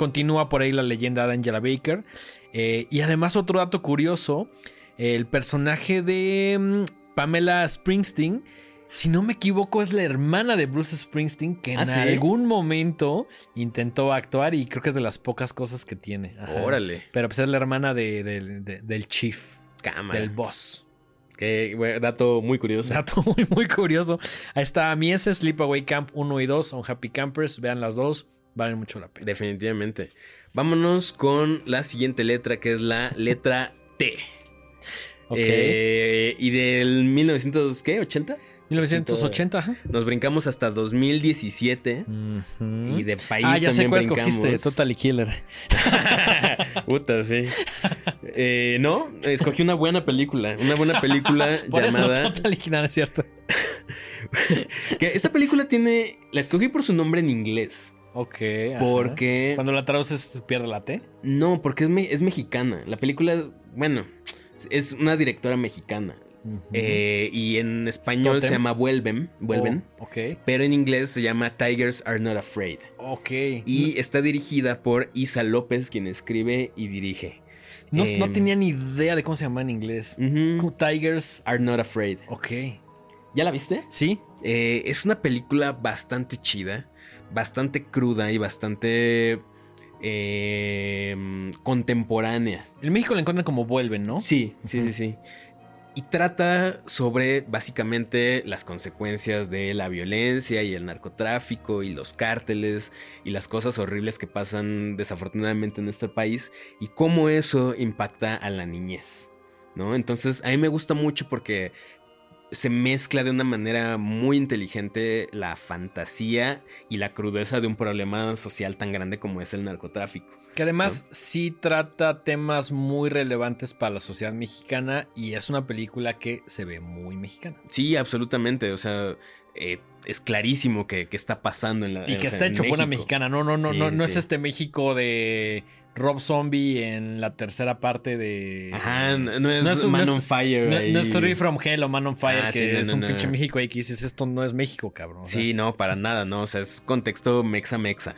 Continúa por ahí la leyenda de Angela Baker. eh, y además, otro dato curioso: el personaje de mm, Pamela Springsteen si no me equivoco, es la hermana de Bruce Springsteen que en ¿Ah, sí? algún momento intentó actuar y creo que es de las pocas cosas que tiene. Ajá. Órale. Pero pues es la hermana de- de- de- del chief, Cámara. del boss. Dato muy curioso. Dato muy, muy curioso. Ahí está mi ese Sleepaway Camp 1 y 2 son Happy Campers. Vean las dos, valen mucho la pena. Definitivamente. Vámonos con la siguiente letra, que es la letra T. Ok. Eh, y del 1900, ¿qué? ¿80? 1980, ajá. Nos brincamos hasta 2017. Ujú. Y de país Ah, ya sé cuál brincamos. escogiste, Totally Killer. Puta, sí. Eh, no, escogí una buena película. Una buena película Por llamada. eso Totally Killer, es cierto. Que esta película tiene. La escogí por su nombre en inglés. Ok. ajá. Porque. Cuando la traduces pierde la T. No, porque es, me- es mexicana. La película, bueno, es una directora mexicana. Eh, y en español Totem. se llama Vuelven. Vuelven. Oh, ok. Pero en inglés se llama Tigers Are Not Afraid. Ok. Y está dirigida por Isa López, quien escribe y dirige. no, eh, no tenía ni idea de cómo se llama en inglés. Tigers. Are Not Afraid. Ok. ¿Ya la viste? Sí. Eh, es una película bastante chida, bastante cruda y bastante eh, contemporánea. En México la encuentran como vuelven, ¿no? Sí, sí, sí, sí. Y trata sobre básicamente las consecuencias de la violencia y el narcotráfico y los cárteles y las cosas horribles que pasan desafortunadamente en este país y cómo eso impacta a la niñez, ¿no? Entonces a mí me gusta mucho porque se mezcla de una manera muy inteligente la fantasía y la crudeza de un problema social tan grande como es el narcotráfico. Que además sí trata temas muy relevantes para la sociedad mexicana y es una película que se ve muy mexicana. Sí, absolutamente. O sea, eh, es clarísimo que, que está pasando en la. Y o que sea, está hecho por una mexicana. No, no, no, Sí, no, no sí. es este México de Rob Zombie en la tercera parte de. Ajá, no es, No es Man no es- on Fire. No, no es Story from Hell o Man on Fire, Ah, que sí, es un pinche México ahí que dices, esto no es México, cabrón. Sí, no, para nada, no. O sea, es contexto mexa-mexa.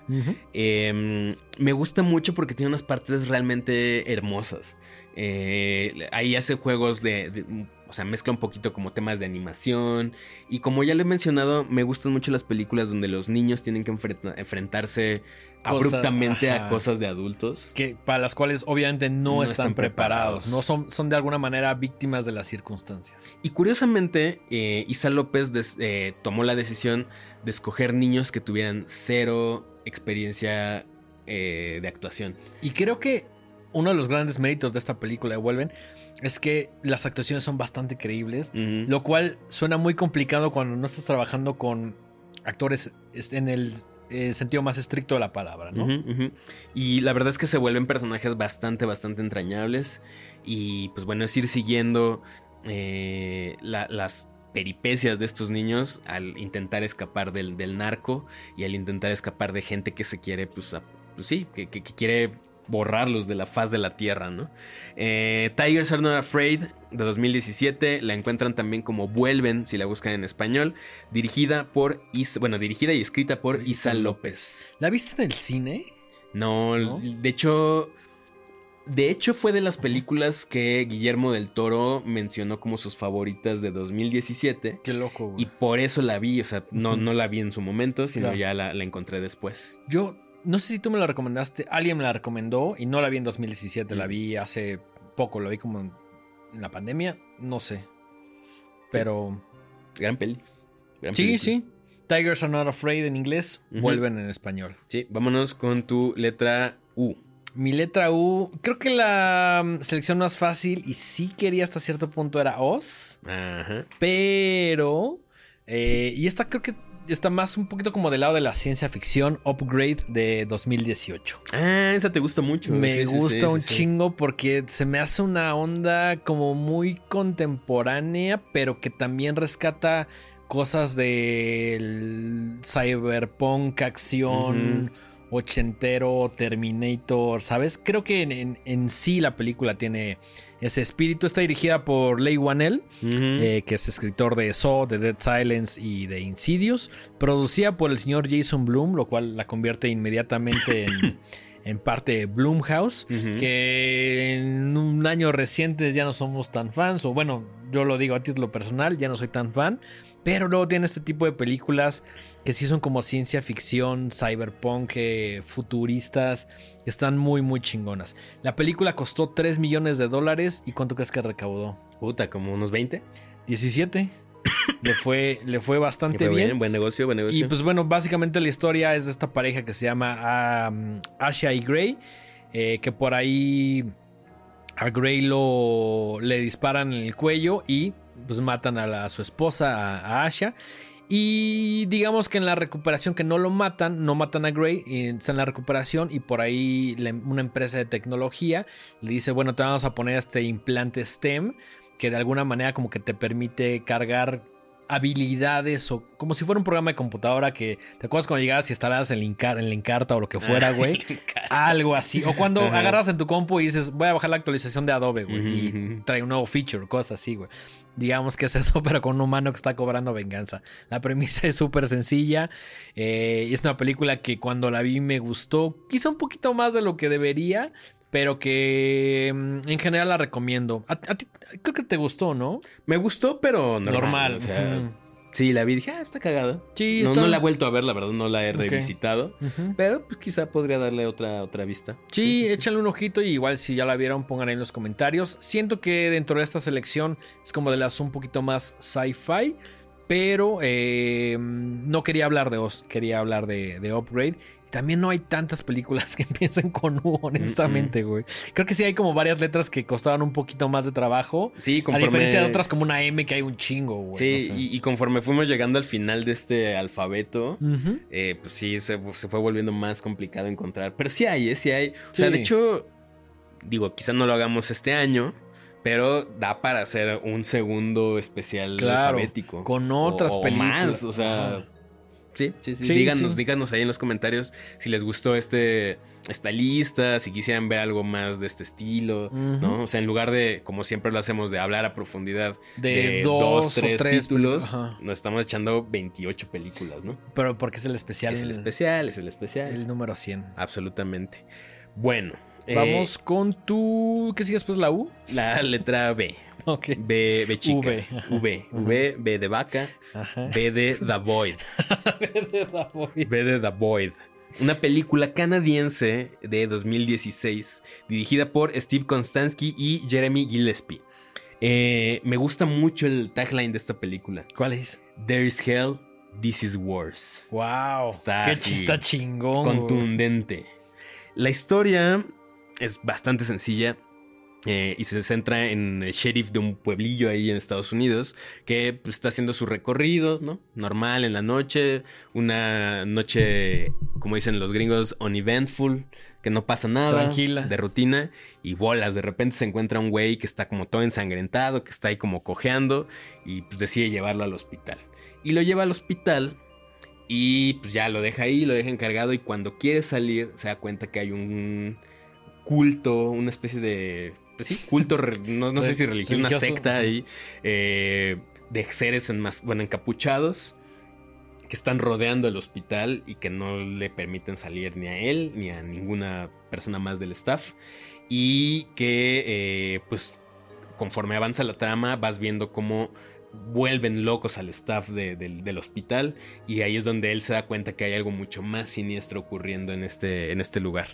Eh, me gusta mucho porque tiene unas partes realmente hermosas. Eh, ahí hace juegos de, de- o sea, mezcla un poquito como temas de animación. Y como ya lo he mencionado, me gustan mucho las películas donde los niños tienen que enfrentarse abruptamente a cosas de adultos. Que, para las cuales obviamente no, están, preparados. No son, son de alguna manera víctimas de las circunstancias. Y curiosamente, eh, Isa López eh, tomó la decisión de escoger niños que tuvieran cero experiencia eh, de actuación. Y creo que uno de los grandes méritos de esta película de Vuelven es que las actuaciones son bastante creíbles, lo cual suena muy complicado cuando no estás trabajando con actores en el eh, sentido más estricto de la palabra, ¿no? Y la verdad es que se vuelven personajes bastante, bastante entrañables. Y pues bueno, es ir siguiendo eh, las peripecias de estos niños al intentar escapar del, narco y al intentar escapar de gente que se quiere, pues, pues sí, que, que quiere borrarlos de la faz de la tierra, ¿no? Eh, Tigers Are Not Afraid de 2017, la encuentran también como Vuelven, si la buscan en español, dirigida por, bueno, dirigida y escrita por Isa López. ¿La viste en el cine? No, de hecho... De hecho, fue de las películas que Guillermo del Toro mencionó como sus favoritas de 2017. Qué loco, güey. Y por eso la vi, o sea, no, no la vi en su momento, sino ya la, la, encontré después. Yo no sé si tú me la recomendaste, alguien me la recomendó y no la vi en 2017, la mm. vi hace poco, la vi como en, la pandemia, no sé. Pero... Gran peli. sí, sí. Tigers are not afraid en inglés, vuelven en español. Sí, vámonos con tu letra U. Mi letra U, creo que la mm, selección más fácil y sí quería hasta cierto punto era Oz. Ajá. Pero... Eh, y esta creo que está más un poquito como del lado de la ciencia ficción, Upgrade de 2018. Ah, esa te gusta mucho. Me gusta un chingo porque se me hace una onda como muy contemporánea, pero que también rescata cosas del cyberpunk, acción. Ochentero, Terminator, ¿sabes? Creo que en, sí la película tiene ese espíritu está dirigida por Leigh Whannell, eh, que es escritor de Saw, de Dead Silence y de Insidious. Producida por el señor Jason Bloom, lo cual la convierte inmediatamente en, parte de Bloomhouse. Que en un año reciente ya no somos tan fans, o bueno, yo lo digo a título personal, ya no soy tan fan. Pero luego tiene este tipo de películas que sí son como ciencia ficción, cyberpunk, eh, futuristas, que están muy, muy chingonas. La película costó 3 millones de dólares y ¿cuánto crees que recaudó? Puta, como unos 20. 17. le fue, le fue bastante bien. Buen negocio, buen negocio. Y pues bueno, básicamente la historia es de esta pareja que se llama um, Asha y Gray, eh, que por ahí a Gray lo, le disparan en el cuello y pues matan a, su esposa, a, Asha. Y digamos que en la recuperación que no lo matan, no matan a Gray, está en la recuperación y por ahí una empresa de tecnología le dice, bueno, te vamos a poner este implante STEM que de alguna manera como que te permite cargar habilidades o como si fuera un programa de computadora que te acuerdas cuando llegabas y instalabas el, Encar el Encarta o lo que fuera, güey. algo así. O cuando agarras en tu compu y dices, voy a bajar la actualización de Adobe, güey. Y trae un nuevo feature, cosas así, güey. Digamos que es eso, pero con un humano que está cobrando venganza. La premisa es súper sencilla. Eh, y es una película que cuando la vi me gustó. Quizá un poquito más de lo que debería pero que mm, en general la recomiendo. A, ti creo que te gustó, ¿no? Me gustó, pero normal. o sea, Sí, la vi dije, ah, está cagada. Sí, no, no la he vuelto a ver, la verdad, no la he revisitado. Pero pues quizá podría darle otra, otra vista. Sí, échale un ojito y igual si ya la vieron, pongan ahí en los comentarios. Siento que dentro de esta selección es como de las un poquito más sci-fi. Pero eh, no quería hablar de Oz, quería hablar de, de Upgrade. También no hay tantas películas que empiecen con U, honestamente, güey. Creo que sí hay como varias letras que costaban un poquito más de trabajo. Sí, conforme... A diferencia de otras como una M que hay un chingo, güey. Sí, y, conforme fuimos llegando al final de este alfabeto, eh, pues sí, se, fue volviendo más complicado encontrar. Pero sí hay, ¿eh? Sí hay. O sea, de hecho, digo, quizá no lo hagamos este año. Pero da para hacer un segundo especial alfabético. Con otras películas. más, o sea, Sí, sí, sí. díganos, díganos ahí en los comentarios si les gustó este, esta lista, si quisieran ver algo más de este estilo, ¿no? O sea, en lugar de, como siempre lo hacemos, de hablar a profundidad de, dos, tres, títulos, nos estamos echando 28 películas, ¿no? Pero porque es el especial. Es el especial, es el especial. El número 100. Absolutamente. Bueno. Vamos eh, con tu... ¿Qué sigue después? ¿La U? La letra B. B, B chica. V. V. V, B de vaca. Ajá. B de The Void. de. B de The Void. Una película canadiense de 2016, dirigida por Steve Konstansky y Jeremy Gillespie. Eh, me gusta mucho el tagline de esta película. ¿Cuál es? There is hell, this is worse. Wow. Está Qué chista chingón. Contundente. La historia es bastante sencilla. Eh, y se centra en el sheriff de un pueblillo ahí en Estados Unidos que pues, está haciendo su recorrido, ¿no? Normal en la noche, una noche, como dicen los gringos, uneventful, que no pasa nada, Tranquila. de rutina y bolas. De repente se encuentra un güey que está como todo ensangrentado, que está ahí como cojeando y pues decide llevarlo al hospital. Y lo lleva al hospital y pues ya lo deja ahí, lo deja encargado y cuando quiere salir se da cuenta que hay un culto, una especie de... Pues sí, culto, no, no sé si religión, una religioso. secta ahí, eh, de seres enmas- bueno, encapuchados que están rodeando el hospital y que no le permiten salir ni a él ni a ninguna persona más del staff. Y que, eh, pues, conforme avanza la trama, vas viendo cómo vuelven locos al staff de- del- del hospital. Y ahí es donde él se da cuenta que hay algo mucho más siniestro ocurriendo en este, en este lugar.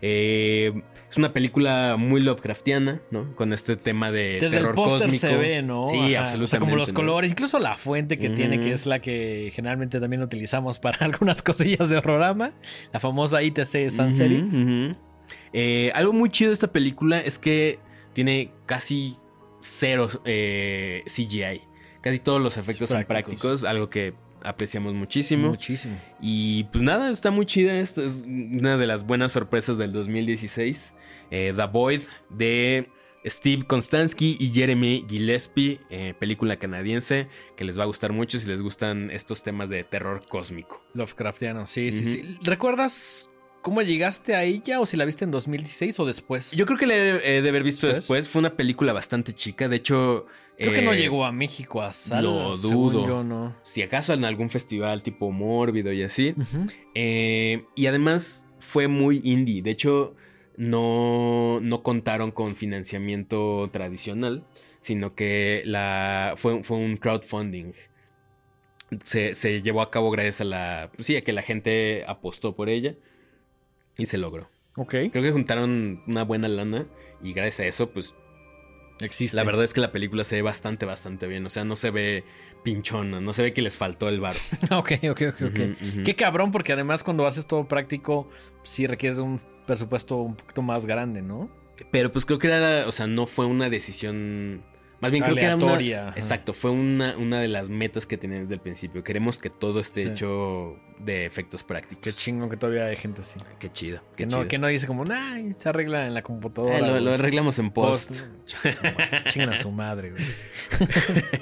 Eh, es una película muy Lovecraftiana, ¿no? Con este tema de Desde terror el póster se ve, ¿no? Sí, Ajá. absolutamente. O sea, como los ¿no? colores, incluso la fuente que tiene, que es la que generalmente también utilizamos para algunas cosillas de horrorama. La famosa ITC ujú. Eh, algo muy chido de esta película es que tiene casi cero eh, CGI. Casi todos los efectos son Prácticos. algo que apreciamos muchísimo. Muchísimo. Y pues nada, está muy chida. Esta es una de las buenas sorpresas del 2016. Eh, The Void de Steve Konstansky y Jeremy Gillespie, eh, película canadiense que les va a gustar mucho si les gustan estos temas de terror cósmico. Lovecraftiano, sí, sí, sí. ¿Recuerdas cómo llegaste a ella o si la viste en 2016 o después? Yo creo que la he de haber visto ¿Después? después. Fue una película bastante chica. De hecho, Creo que no eh, llegó a México a salas. lo según dudo. Yo no. Si acaso en algún festival tipo Mórbido y así. Eh, y además fue muy indie. De hecho, no, no contaron con financiamiento tradicional, sino que la, fue, fue un crowdfunding. Se, se llevó a cabo gracias a la. pues Sí, a que la gente apostó por ella y se logró. Ok. Creo que juntaron una buena lana y gracias a eso, pues Existe. la verdad es que la película se ve bastante, bastante bien. O sea, no se ve pinchona, no se ve que les faltó el bar. ok, ok, ok, ok. Qué cabrón, porque además cuando haces todo práctico, sí requieres un presupuesto un poquito más grande, ¿no? Pero pues creo que era, o sea, no fue una decisión. Más bien creo que era una. ajá. Exacto, fue una, una de las metas que tenían desde el principio. Queremos que todo esté Sí. hecho de efectos Qué prácticos. chingo que todavía hay gente así. Qué chido. Que qué no, chido. que no dice como, ay, se arregla en la computadora. Ah, lo, güey". lo arreglamos en post. Madre, chingan a su madre, güey.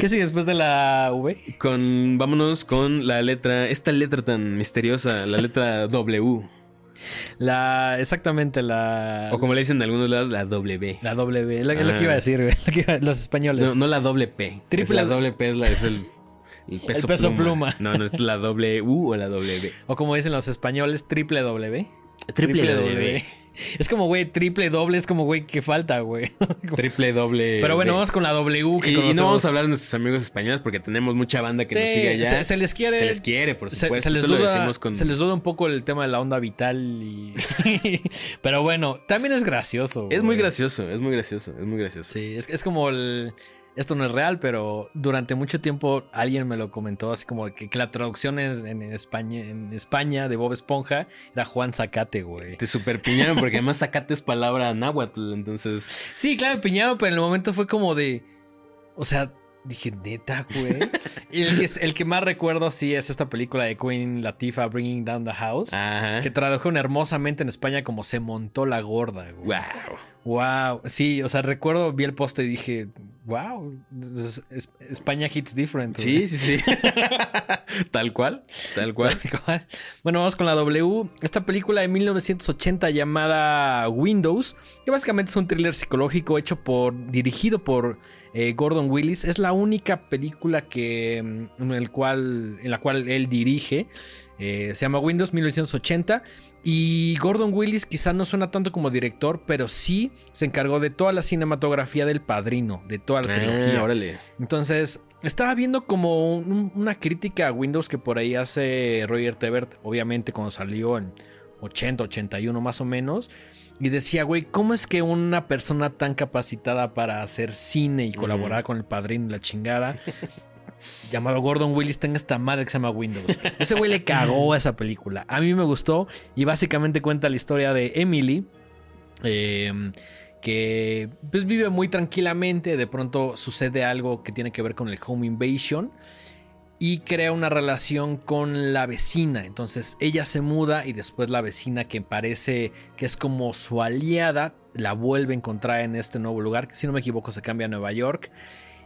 ¿Qué sigue después de la V? con, vámonos con la letra, esta letra tan misteriosa, la letra W. La, exactamente, la. O como le dicen en algunos lados, la W. La W, lo, es lo Ah. que iba a decir, güey. los españoles. No, no la doble P. Triple- la doble P es, la, es el, el peso, peso pluma. pluma. No, no es la U o la W. O como dicen los españoles, triple W. Triple W. Es como, güey, triple doble, es como, güey, que falta, güey. Triple doble. Pero bueno, vamos con la W que Y, y no vamos a hablar de nuestros amigos españoles porque tenemos mucha banda que nos Sí, sigue allá. Se, se les quiere. Se les quiere, por se, supuesto. se les Esto lo duda, decimos con... se les duda un poco el tema de la onda vital y... Pero bueno, también es gracioso. Es muy güey. gracioso, es muy gracioso, es muy gracioso. Sí, es, es como el... Esto no es real, pero durante mucho tiempo alguien me lo comentó así como que, que la traducción es en España, en España de Bob Esponja era Juan Zacate, güey. Te superpiñaron porque además sacate es palabra náhuatl, entonces... Sí, claro, Piñado, pero en el momento fue como de. O sea, dije, neta, güey. y el que, el que más recuerdo, sí, es esta película de Queen Latifah, Bringing Down the House. Ajá. Que tradujeron hermosamente en España como se montó la gorda, güey. Wow. Wow. Sí, o sea, recuerdo, vi el poste y dije, wow, es- es- España hits different. Sí, sí, sí. tal cual, tal cual. Tal cual. Bueno, vamos con la W. Esta película de 1980 llamada Windows, que básicamente es un thriller psicológico hecho por, dirigido por eh, Gordon Willis. Es la única película que, mm, en, el cual, en la cual él dirige. Eh, se llama Windows 1980 Y Gordon Willis quizá no suena tanto como director, pero sí se encargó de toda la cinematografía del padrino, de toda la trilogía. Ah, órale. Entonces, estaba viendo como un- una crítica a Windows que por ahí hace Roger Tebert, obviamente cuando salió en 80, 81 más o menos. Y decía, güey, ¿cómo es que una persona tan capacitada para hacer cine y colaborar con el padrino y la chingada, llamado Gordon Willis, tenga esta madre que se llama Windows? Ese güey le cagó a esa película. A mí me gustó y básicamente cuenta la historia de Emily. eh, que pues vive muy tranquilamente, de pronto sucede algo que tiene que ver con el home invasion y crea una relación con la vecina. Entonces ella se muda y después la vecina que parece que es como su aliada la vuelve a encontrar en este nuevo lugar, si no me equivoco se cambia a Nueva York.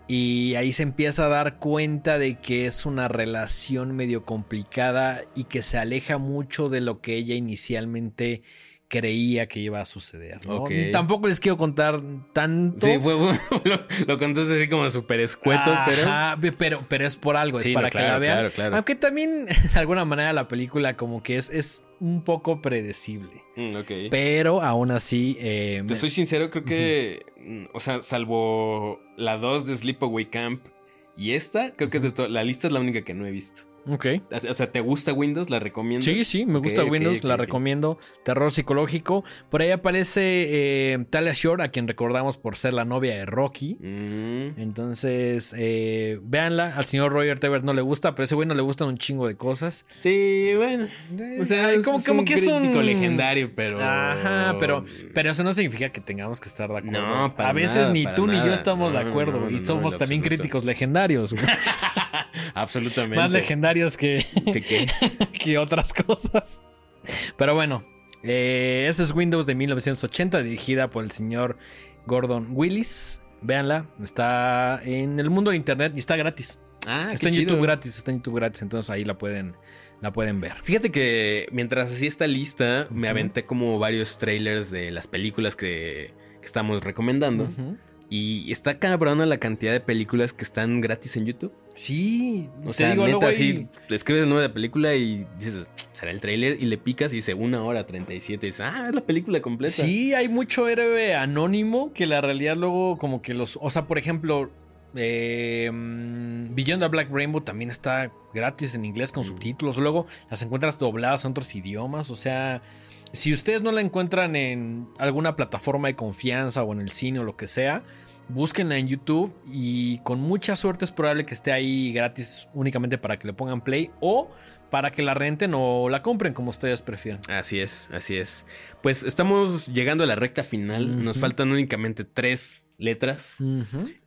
Y ahí se empieza a dar cuenta de que es una relación medio complicada y que se aleja mucho de lo que ella inicialmente creía que iba a suceder. ¿no? Tampoco les quiero contar tanto. Sí, fue, lo, lo contaste así como súper escueto, pero... Ajá, ve- pero... pero. es por algo, es para no, que la claro, vean. claro, claro. Aunque también, de alguna manera, la película como que es, es un poco predecible. Mm. Pero aún así. eh, Te me- soy sincero, creo que, o sea, salvo la 2 de Sleepaway Camp y esta, creo que de la lista es la única que no he visto. Ok. O sea, ¿te gusta Windows? ¿La recomiendas? Sí, sí, me gusta Windows, la recomiendo. Terror psicológico. Por ahí aparece eh, Talia Shore, a quien recordamos por ser la novia de Rocky. Mm, Entonces, eh, véanla. Al señor Roger Tebert no le gusta, pero a ese güey no le gustan un chingo de cosas. Sí, bueno. O sea, es, como, es como un que es un crítico legendario, pero... Ajá, pero, pero eso no significa que tengamos que estar de acuerdo. No, para a veces nada, ni para tú ni yo estamos de acuerdo. no, no, y somos también absoluto. críticos legendarios. güey. Absolutamente. Más legendarios que, ¿Qué, qué? que otras cosas. Pero bueno, eh, ese es Windows de 1980, dirigida por el señor Gordon Willis. Véanla, está en el mundo de internet y está gratis. Ah, está en chido. YouTube gratis, está en YouTube gratis, entonces ahí la pueden, la pueden ver. Fíjate que mientras hacía esta lista, me aventé como varios trailers de las películas que, que estamos recomendando. Ujú. Y está cabrona la cantidad de películas que están gratis en YouTube. Sí, O sea, digo, neta, así, le escribes el nombre de la película y dices, será el trailer, y le picas y dice una hora 37. Y dices, ah, es la película completa. Sí, hay mucho héroe anónimo que la realidad luego como que los... O sea, por ejemplo, eh, Beyond the Black Rainbow también está gratis en inglés con Mm. subtítulos. Luego las encuentras dobladas en otros idiomas. O sea, si ustedes no la encuentran en alguna plataforma de confianza o en el cine o lo que sea, búsquenla en YouTube y con mucha suerte es probable que esté ahí gratis únicamente para que le pongan play o para que la renten o la compren como ustedes prefieran. Así es, así es. Pues estamos llegando a la recta final. Nos faltan únicamente tres letras.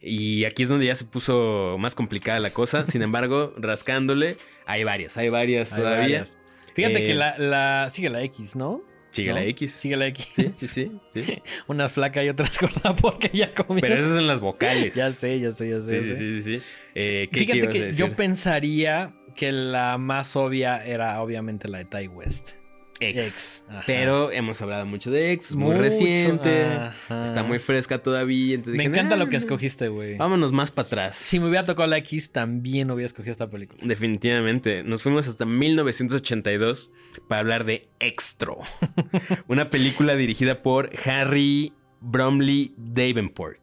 Y aquí es donde ya se puso más complicada la cosa. Sin embargo, rascándole, hay varias, hay varias Hay todavía. varias. Fíjate Eh, que la, la- sigue la X, ¿no? Sigue ¿No? la X. Sigue la X. Sí, sí, sí. sí. Una flaca y otra gorda porque ya comió. Pero esas son las vocales. Ya sé, ya sé, ya sé. Sí, ya sí, sé. sí, sí. sí. Eh, ¿qué- qué Fíjate que yo pensaría que la más obvia era obviamente la de Ty West. Ex. Pero hemos hablado mucho de ex, es muy Mucho, reciente. ajá. Está muy fresca todavía. entonces Me dije, encanta "Nah, lo que escogiste, güey. Vámonos más para atrás. Si me hubiera tocado la X, también hubiera escogido esta película. Definitivamente. Nos fuimos hasta 1982 para hablar de Extro. una película dirigida por Harry Bromley Davenport.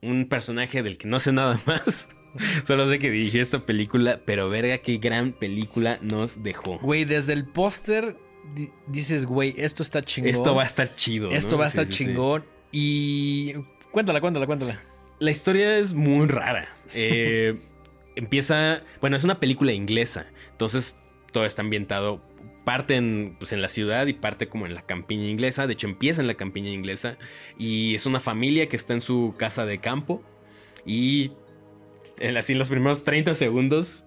Un personaje del que no sé nada más. Solo sé que dirigió esta película, pero verga qué gran película nos dejó. Güey, desde el póster dices, güey, esto está chingón. Esto va a estar chido. Esto ¿no? va a estar sí, sí. chingón. Y. Cuéntala, cuéntala, cuéntala. La historia es muy rara. Eh, empieza. Bueno, es una película inglesa. Entonces todo está ambientado. Parte en, pues, en la ciudad y parte como en la campiña inglesa. De hecho, empieza en la campiña inglesa. Y es una familia que está en su casa de campo. Y en, así en los primeros 30 segundos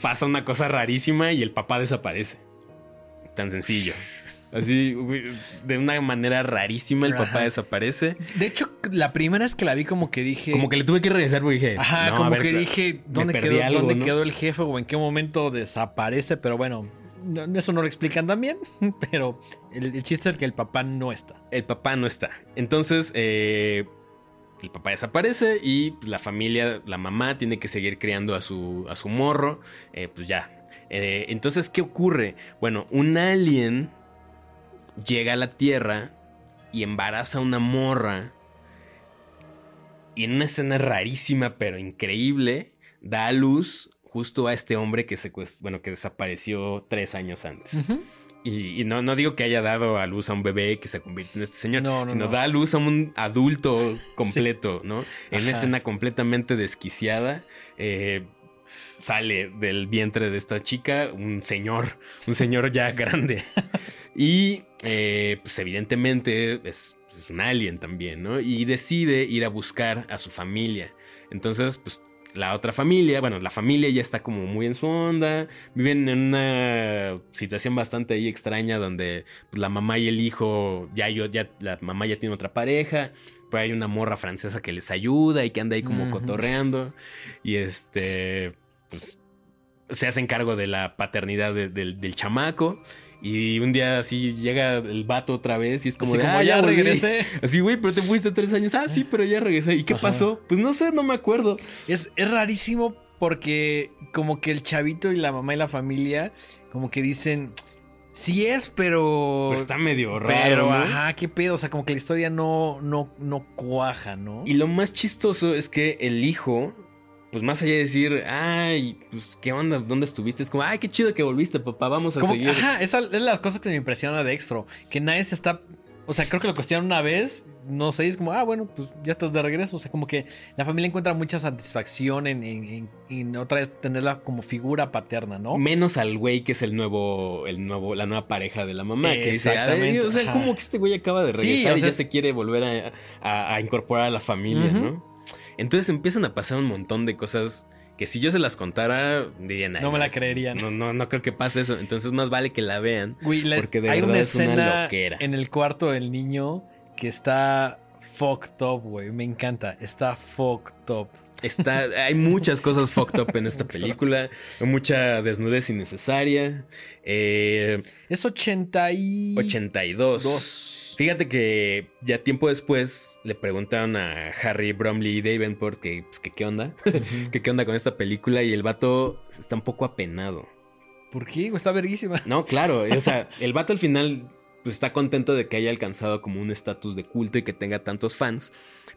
pasa una cosa rarísima y el papá desaparece. Tan sencillo. Así, de una manera rarísima, el papá desaparece. De hecho, la primera vez que la vi, como que dije. Como que le tuve que regresar porque dije. Ajá, no, a como ver, que dije, ¿dónde, quedó, algo, dónde ¿no? quedó el jefe o en qué momento desaparece? Pero bueno, no- eso no lo explican también. Pero el, el chiste es que el papá no está. El papá no está. Entonces, eh, el papá desaparece y pues, la familia, la mamá, tiene que seguir criando a su, a su morro. Eh, pues ya. Eh, entonces, ¿qué ocurre? Bueno, un alien llega a la Tierra y embaraza a una morra. Y en una escena rarísima pero increíble, da a luz justo a este hombre que, bueno, que desapareció tres años antes. Y, no, no digo que haya dado a luz a un bebé que se convierte en este señor, no, sino da a luz a un adulto completo, ¿no? En una escena completamente desquiciada. Eh, sale del vientre de esta chica un señor, un señor ya grande. y eh, pues evidentemente es, es, un alien también, ¿no? Y decide ir a buscar a su familia. Entonces, pues la otra familia, bueno, la familia ya está como muy en su onda, viven en una situación bastante ahí extraña donde pues, la mamá y el hijo, ya yo, ya la mamá ya tiene otra pareja, pero hay una morra francesa que les ayuda y que anda ahí como cotorreando y este, pues se hacen cargo de la paternidad del chamaco y un día así llega el vato otra vez y es como, de, ah, ya regresé. Así, güey, pero te fuiste tres años. Ah, sí, pero ya regresé. ¿Y qué pasó? Pues no sé, no me acuerdo. Es, es rarísimo porque como que el chavito y la mamá y la familia como que dicen... Sí es, pero... Pero está medio raro. Pero, ajá, qué pedo. O sea, como que la historia no, no, no cuaja, ¿no? Y lo más chistoso es que el hijo pues más allá de decir, ay, pues qué onda, ¿dónde estuviste? Es como, ay, qué chido que volviste, papá, vamos a seguir. Ajá, esa es las cosas que me impresiona de Extra, que nadie se está, o sea, creo que lo cuestionan una vez, no sé, es como, ah, bueno, pues ya estás de regreso, o sea, como que la familia encuentra mucha satisfacción en, en, otra vez tenerla como figura paterna, ¿no? Menos al güey que es el nuevo, el nuevo, la nueva pareja de la mamá, que Exactamente. o sea, como que este güey acaba de regresar y ya se quiere volver a, incorporar a la familia, ¿no? Entonces empiezan a pasar un montón de cosas que si yo se las contara, dirían... No me la creerían. No, no, no creo que pase eso. Entonces más vale que la vean. porque de hay verdad una es escena una loquera. En el cuarto del niño que está fucked up, güey. Me encanta. Está fucked up. Está, hay muchas cosas fucked up en esta película. mucha desnudez innecesaria. Eh, es 80 y... 82. Dos. Fíjate que ya tiempo después le preguntaron a Harry Bromley y Davenport que, pues, que qué onda, que qué onda con esta película y el vato está un poco apenado. ¿Por qué? Está verguísima. No, claro, o sea, el vato al final pues, está contento de que haya alcanzado como un estatus de culto y que tenga tantos fans,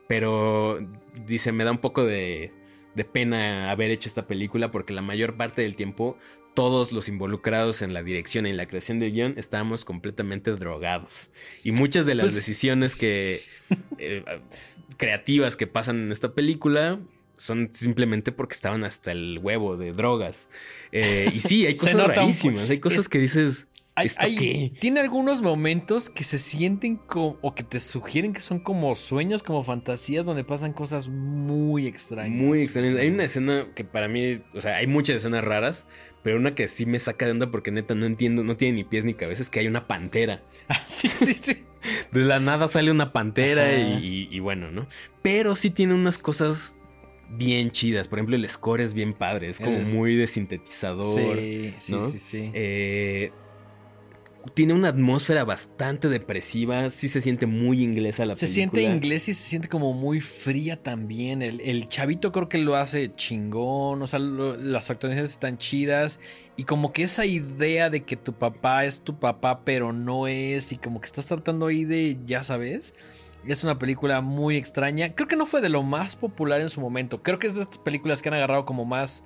pero dice, me da un poco de, de pena haber hecho esta película porque la mayor parte del tiempo todos los involucrados en la dirección y en la creación del guion estábamos completamente drogados. Y muchas de las pues decisiones que eh, creativas que pasan en esta película son simplemente porque estaban hasta el huevo de drogas. Eh, y sí, hay cosas rarísimas, hay cosas que dices... Tiene algunos momentos que se sienten como, o que te sugieren que son como sueños, como fantasías, donde pasan cosas muy extrañas. Muy extrañas. Hay una escena que para mí, o sea, hay muchas escenas raras, pero una que sí me saca de onda porque neta no entiendo, no tiene ni pies ni cabezas, que hay una pantera. sí, sí, sí. De la nada sale una pantera y, bueno, ¿no? Pero sí tiene unas cosas bien chidas. Por ejemplo, el score es bien padre, es como muy de sintetizador. Sí, sí, sí, sí. Eh, tiene una atmósfera bastante depresiva. Sí se siente muy inglesa la se película. Se siente inglés y se siente como muy fría también. El, chavito creo que lo hace chingón. O sea, las actuaciones están chidas. Y como que esa idea de que tu papá es tu papá, pero no es. Y como que estás tratando ahí de, ya sabes. Es una película muy extraña. Creo que no fue de lo más popular en su momento. Creo que es de estas películas que han agarrado como más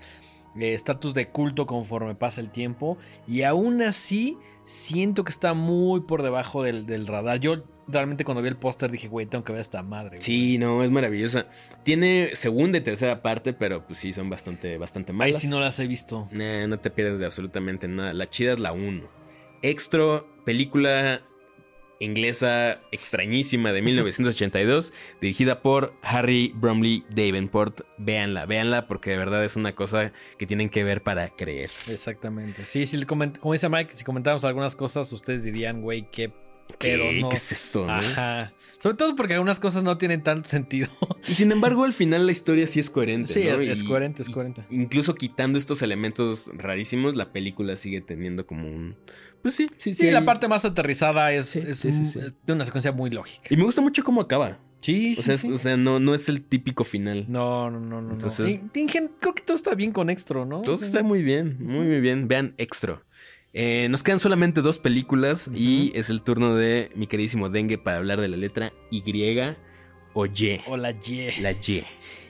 eh, estatus de culto conforme pasa el tiempo. Y aún así siento que está muy por debajo del, radar. Yo realmente cuando vi el póster dije, güey, tengo que ver esta madre. Sí, no, es maravillosa. Tiene segunda y tercera parte, pero pues sí, son bastante, bastante malas. Ay, si no las he visto. no te pierdes de absolutamente nada. La chida es la 1. Extra, película inglesa extrañísima de 1982, dirigida por Harry Bromley Davenport. Véanla, véanla porque de verdad es una cosa que tienen que ver para creer. Exactamente. Sí, si como dice Mike, si comentamos algunas cosas, ustedes dirían, güey, qué ¿Qué, ¿Qué es esto? Ajá. Sobre todo porque algunas cosas no tienen tanto sentido. Y sin embargo, al final la historia sí es coherente. Sí, es, coherente, es coherente. Incluso quitando estos elementos rarísimos, la película sigue teniendo como un. Pues sí, sí, sí. Sí, la parte más aterrizada es, de una secuencia muy lógica. Y me gusta mucho cómo acaba. Sí, O sea, sí, es- sí. o sea, no, no es el típico final. No, no, no, no. Entonces- no. Y- y en- creo que todo está bien con Extra, ¿no? Todo está muy bien, muy, muy bien. Vean Extra. Eh, nos quedan solamente dos películas y es el turno de mi queridísimo Dengue para hablar de la letra Y o Y. Hola, yeah. La Y.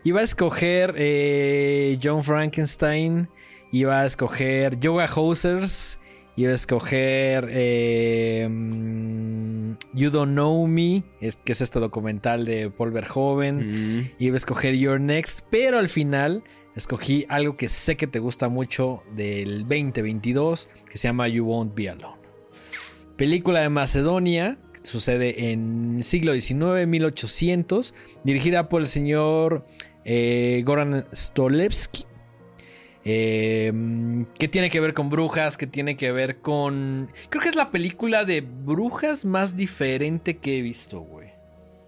Iba a escoger eh, John Frankenstein. Iba a escoger Yoga Hosers. Iba a escoger eh, mm, You Don't Know Me, es, que es este documental de Paul Verhoeven. Mm, Iba a escoger Your Next, pero al final escogí algo que sé que te gusta mucho del 2022, que se llama You Won't Be Alone. Película de Macedonia, que sucede en siglo XIX, 1800, dirigida por el señor eh, Goran Stolevsky. Eh, que tiene que ver con brujas, que tiene que ver con... Creo que es la película de brujas más diferente que he visto, güey.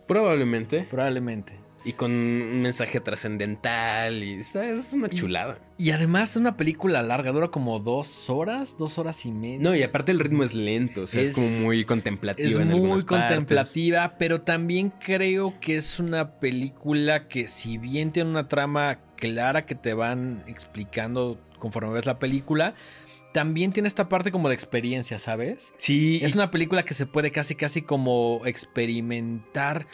Probablemente. Probablemente. Y con un mensaje trascendental. Y ¿sabes? es una chulada. Y además es una película larga, dura como dos horas, dos horas y media. No, y aparte el ritmo es lento. O sea, es, Es- como muy contemplativo. es en muy partes. contemplativa, pero también creo que es una película que si bien tiene una trama clara que te van explicando conforme ves la película, también tiene esta parte como de experiencia, ¿sabes? Sí, Es una película que se puede casi casi como experimentar.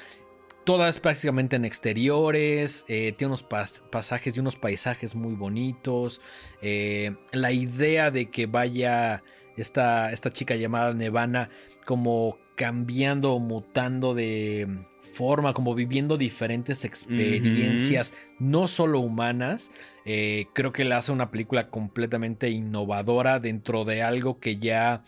Todas prácticamente en exteriores. eh, tiene unos pas- pasajes y unos paisajes muy bonitos. eh, la idea de que vaya esta, esta chica llamada Nevana como cambiando o mutando de forma, como viviendo diferentes experiencias, no solo humanas. eh, creo que le hace una película completamente innovadora dentro de algo que ya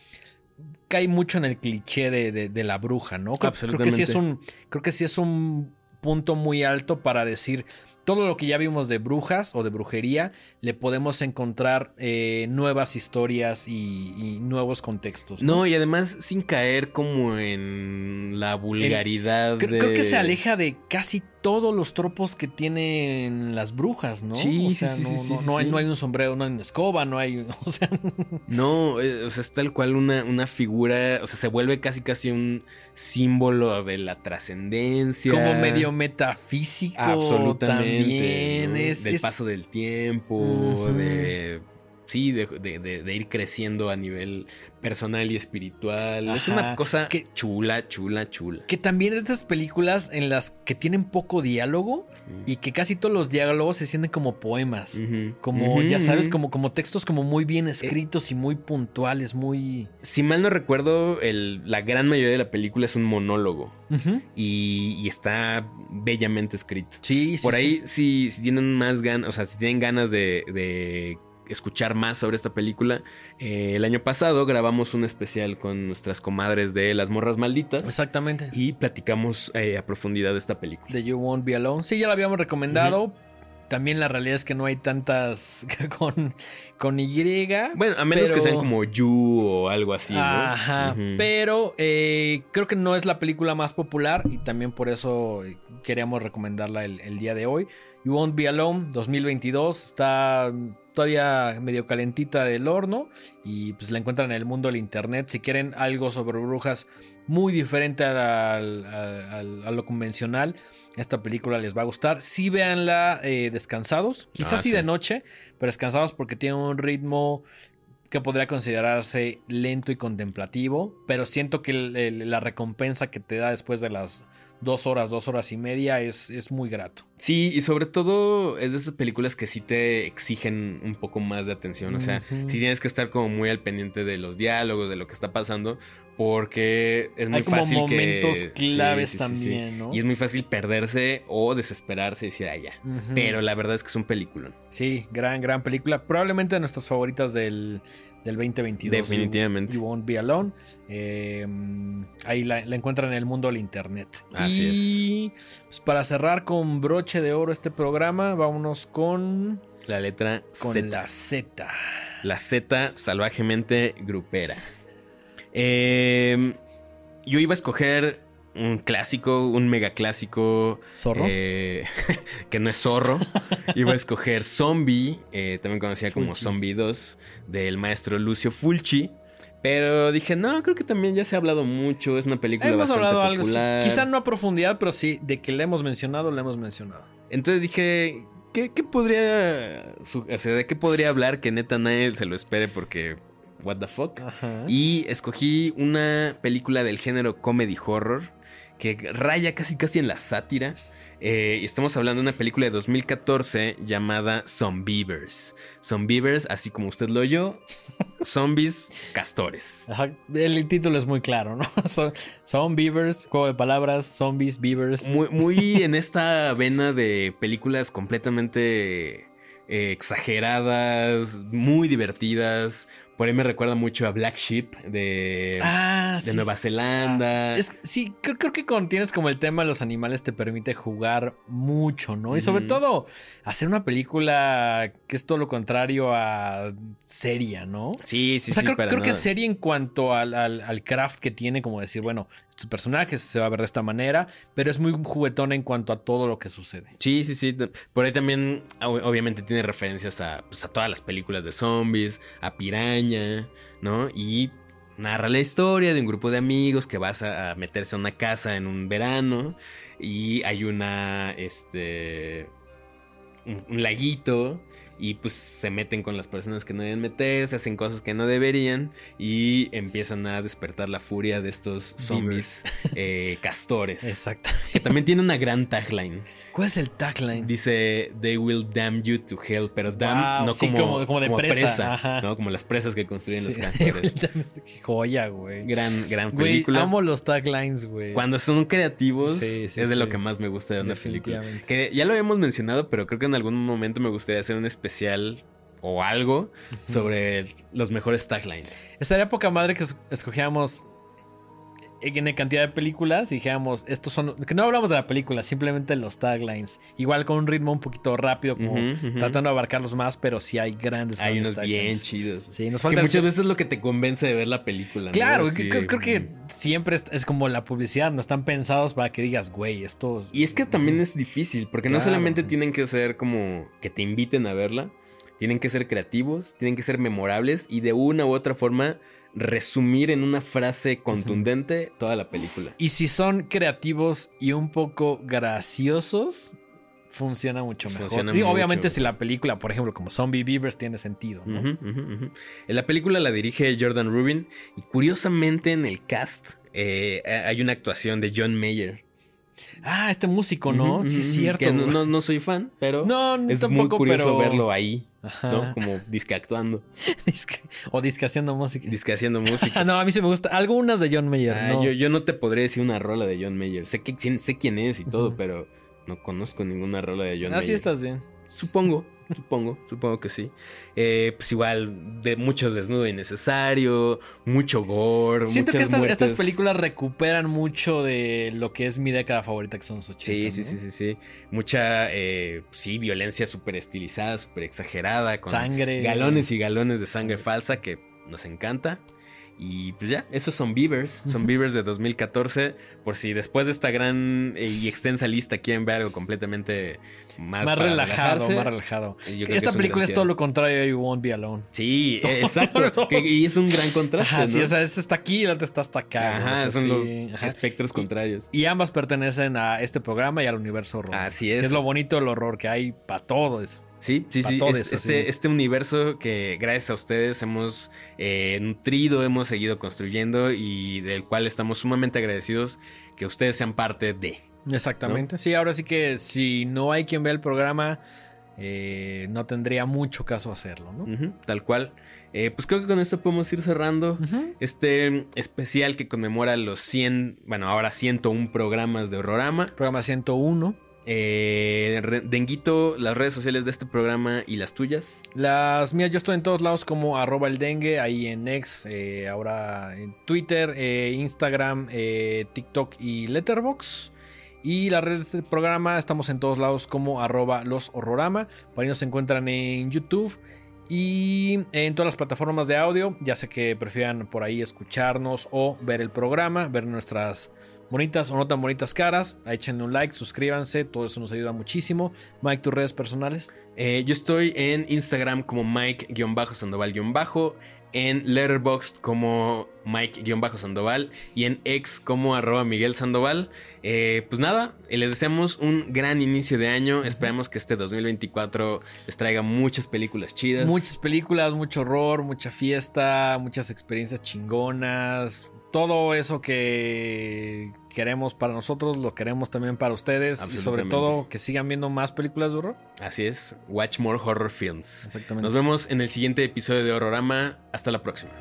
cae mucho en el cliché de, de- de la bruja, ¿no? Creo, creo que sí es un, creo que sí es un punto muy alto para decir todo lo que ya vimos de brujas o de brujería, le podemos encontrar eh, nuevas historias y, y nuevos contextos. No, y además sin caer como en la vulgaridad. Creo, de- creo que se aleja de casi todos los tropos que tienen las brujas, ¿no? Sí, O sí, sea, sí, no, sí, no- sí, no hay, sí. no hay un sombrero, no hay una escoba, no hay. O sea, No, eh, o sea, es tal cual una, una figura, o sea, se vuelve casi casi un símbolo de la trascendencia. como medio metafísico. Absolutamente. También es, Del es- paso del tiempo, de... Sí, de, de- de- de ir creciendo a nivel personal y espiritual. Es una cosa Que- chula, chula, chula. Que también es de estas películas en las que tienen poco diálogo y que casi todos los diálogos se sienten como poemas. Como, ya sabes, como, como textos como muy bien escritos y muy puntuales, muy... Si mal no recuerdo, el- la gran mayoría de la película es un monólogo. Y, y está bellamente escrito. Sí, sí, Por sí. ahí, si, si tienen más ganas, o sea, si tienen ganas de, de escuchar más sobre esta película, eh, el año pasado grabamos un especial con nuestras comadres de Las Morras Malditas Exactamente. y platicamos eh, a profundidad de esta película. De You Won't Be Alone. Sí, ya la habíamos recomendado. También la realidad es que no hay tantas con, con Y. Bueno, a menos que sean como You o algo así, ¿no? Ajá, pero eh, creo que no es la película más popular y también por eso queríamos recomendarla el, el día de hoy. You Won't Be Alone 2022 está todavía medio calentita del horno y pues la encuentran en el mundo del internet. Si quieren algo sobre brujas muy diferente a lo convencional, esta película les va a gustar. Sí véanla eh, descansados, quizás Ah, sí sí. de noche, pero descansados porque tiene un ritmo que podría considerarse lento y contemplativo, pero siento que el- el- la recompensa que te da después de las dos horas, dos horas y media es, es muy grato. Sí, y sobre todo es de esas películas que sí te exigen un poco más de atención. O sea, Ujú. sí tienes que estar como muy al pendiente de los diálogos, de lo que está pasando, porque es muy Hay como fácil momentos que... claves sí, sí, sí, sí. también, ¿no? Y es muy fácil perderse o desesperarse y decir, ah, ya. Pero la verdad es que es un película. Sí, gran, gran película. Probablemente de nuestras favoritas del, del 2022. Definitivamente. You, You Won't Be Alone. Eh, ahí la, la encuentran en el mundo del internet. Así y pues, para cerrar con broche de oro este programa, vámonos con, La letra con Z. la Z. La Z salvajemente grupera. Eh, yo iba a escoger un clásico, un mega clásico. ¿Zorro? eh, que no es zorro. iba a escoger Zombie, eh, también conocida como. Zombie 2, del maestro Lucio Fulci. Pero dije, no, creo que también ya se ha hablado mucho. Es una película Hemos bastante hablado algo, sí, quizá no a profundidad, pero sí, de que le hemos mencionado, le hemos mencionado. Entonces dije, ¿qué, qué podría. O sea, ¿de qué podría hablar que neta nadie se lo espere? Porque. ¿What the fuck? Ajá. Y escogí una película del género comedy horror que raya casi casi en la sátira. Eh, y estamos hablando de una película de 2014 llamada Zombievers. Zombievers, así como usted lo oyó, zombies castores. Ajá, El título es muy claro, ¿no? Son, beavers, juego de palabras, zombies, beavers. Muy, muy en esta vena de películas completamente eh, exageradas, muy divertidas. Por ahí me recuerda mucho a Black Sheep de, ah, de sí, Nueva. Zelanda. Es, sí, creo, creo que cuando tienes como el tema de los animales te permite jugar mucho, ¿no? Y sobre todo hacer una película que es todo lo contrario a seria, ¿no? Sí, sí, o sea, sí, creo, que es seria en cuanto al, al- al craft que tiene, como decir, bueno, tus personajes se va a ver de esta manera, pero es muy juguetona en cuanto a todo lo que sucede. Sí, sí, sí. Por ahí también, ob- obviamente, tiene referencias a, pues, a todas las películas de zombies, a Piraña, ¿no? Y narra la historia de un grupo de amigos que vas a, meterse a una casa en un verano y hay una, este, un laguito y pues se meten con las personas que no deben meterse, hacen cosas que no deberían y empiezan a despertar la furia de estos zombies eh, castores. Exacto. Que también tiene una gran tagline. ¿Cuál es el tagline? Dice, they will damn you to hell, pero damn Wow, no sí, como, como- como de presa. ¿no? Como las presas que construyen los castores. Qué Joya, güey. gran, gran Güey, película. amo los taglines, güey. Cuando son creativos, Sí, es de lo que más me gusta de una película. Que ya lo habíamos mencionado, pero creo que en algún momento me gustaría hacer un especial o algo sobre los mejores taglines. Estaría poca madre que es- escogiéramos en cantidad de películas y dijéramos, estos son. Que no hablamos de la película, simplemente los taglines. Igual con un ritmo un poquito rápido, como tratando de abarcarlos más, pero sí hay grandes. Hay unos taglines. bien chidos. Sí, nos Que falta. muchas veces es lo que te convence de ver la película. Claro, que- creo, creo que siempre es, es como la publicidad, no están pensados para que digas, güey, esto. Y es que también es difícil, porque no solamente tienen que ser como que te inviten a verla, tienen que ser creativos, tienen que ser memorables y de una u otra forma resumir en una frase contundente toda la película. Y si son creativos y un poco graciosos, funciona mucho mejor. Funciona Digo, mucho obviamente si la película, por ejemplo, como Zombie Beavers tiene sentido, ¿no? La película la dirige Jordan Rubin y curiosamente en el cast eh, hay una actuación de John Mayer. Ah, este músico, ¿no? Sí, es cierto. Que no, no- no soy fan, pero No, es tampoco, muy curioso pero... verlo ahí, Ajá. ¿no? Como disque actuando, Disque- o disque haciendo música. disque haciendo música. No, a mí sí me gusta. Algunas de John Mayer, Ah, no. yo, yo no te podré decir una rola de John Mayer. Sé, que, sé quién es y todo, pero no conozco ninguna rola de John Ah, Mayer. estás bien. Supongo, supongo, supongo que sí. Eh, pues igual, de mucho desnudo innecesario, mucho gore. Siento que estas, estas películas recuperan mucho de lo que es mi década favorita, que son los 80. Sí, sí, ¿no? sí, sí, sí. Mucha, eh, sí, violencia súper estilizada, súper exagerada, con Sangre. galones y galones de sangre falsa que nos encanta. Y pues ya, esos son Beavers, son. Beavers de 2014. Por si después de esta gran eh, y extensa lista quieren ver algo completamente más, Más relajado, más relajado. Esta es película es todo lo contrario a You Won't Be Alone. Sí, exacto. que- y es un gran contraste. Ajá, sí, ¿no? o sea, este está aquí y el otro está hasta acá. Ajá, son sí, los ajá. espectros contrarios. Y ambas pertenecen a este programa y al universo horror. Así es. Que es lo bonito del horror, que hay para todos. Sí, sí, sí. este, este universo que gracias a ustedes hemos eh, nutrido, hemos seguido construyendo y del cual estamos sumamente agradecidos que ustedes sean parte de. Exactamente. Sí, ahora sí que si no hay quien vea el programa, eh, no tendría mucho caso hacerlo, ¿no? Tal cual. Eh, pues creo que con esto podemos ir cerrando este especial que conmemora los 100, bueno, ahora 101 programas de Horrorama. Programa 101. Eh, Denguito, las redes sociales de este programa y las tuyas. Las mías, yo estoy en todos lados como arroba el dengue, ahí en X, eh, ahora en Twitter, eh, Instagram, eh, TikTok y Letterbox. Y las redes de este programa estamos en todos lados como arroba los horrorama. Por ahí nos encuentran en YouTube y en todas las plataformas de audio. Ya sé que prefieran por ahí escucharnos o ver el programa, ver nuestras bonitas o no tan bonitas caras. Échenle un like, suscríbanse, todo eso nos ayuda muchísimo. Mike, tus redes personales. Eh, yo estoy en Instagram como Mike-Sandoval- en Letterboxd como Mike-Sandoval y en X como arroba Miguel Sandoval. Eh, pues nada, les deseamos un gran inicio de año. Esperamos que este 2024 les traiga muchas películas chidas. Muchas películas, mucho horror, mucha fiesta, muchas experiencias chingonas. Todo eso que queremos para nosotros, lo queremos también para ustedes. Y sobre todo que sigan viendo más películas de horror. Así es, watch more horror films. Exactamente. Nos vemos en el siguiente episodio de Horrorama. Hasta la próxima.